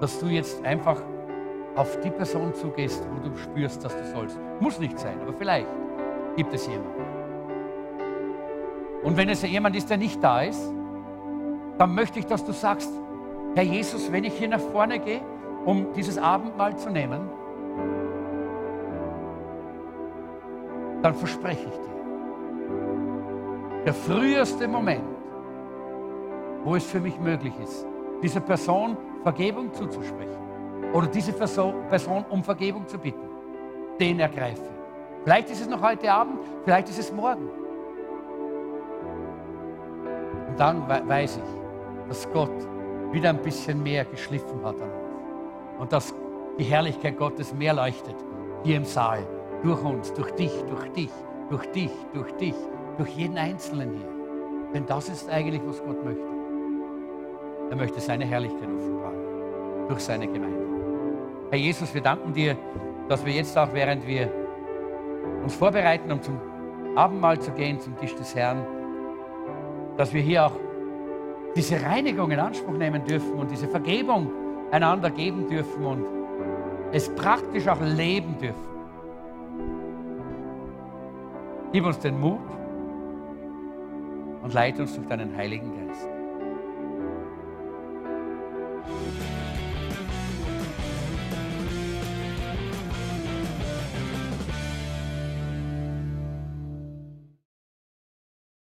dass du jetzt einfach auf die Person zugehst, wo du spürst, dass du sollst. Muss nicht sein, aber vielleicht gibt es jemanden. Und wenn es jemand ist, der nicht da ist, dann möchte ich, dass du sagst, Herr Jesus, wenn ich hier nach vorne gehe, um dieses Abendmahl zu nehmen, dann verspreche ich dir, der früheste Moment, wo es für mich möglich ist, dieser Person Vergebung zuzusprechen, oder diese Person um Vergebung zu bitten, den ergreife. Vielleicht ist es noch heute Abend, vielleicht ist es morgen. Und dann weiß ich, dass Gott wieder ein bisschen mehr geschliffen hat an uns. Und dass die Herrlichkeit Gottes mehr leuchtet hier im Saal, durch uns, durch dich, durch dich, durch dich, durch dich, durch jeden Einzelnen hier. Denn das ist eigentlich, was Gott möchte. Er möchte seine Herrlichkeit offenbaren durch seine Gemeinde. Herr Jesus, wir danken dir, dass wir jetzt auch, während wir uns vorbereiten, um zum Abendmahl zu gehen, zum Tisch des Herrn, dass wir hier auch diese Reinigung in Anspruch nehmen dürfen und diese Vergebung einander geben dürfen und es praktisch auch leben dürfen. Gib uns den Mut und leite uns durch deinen Heiligen Geist.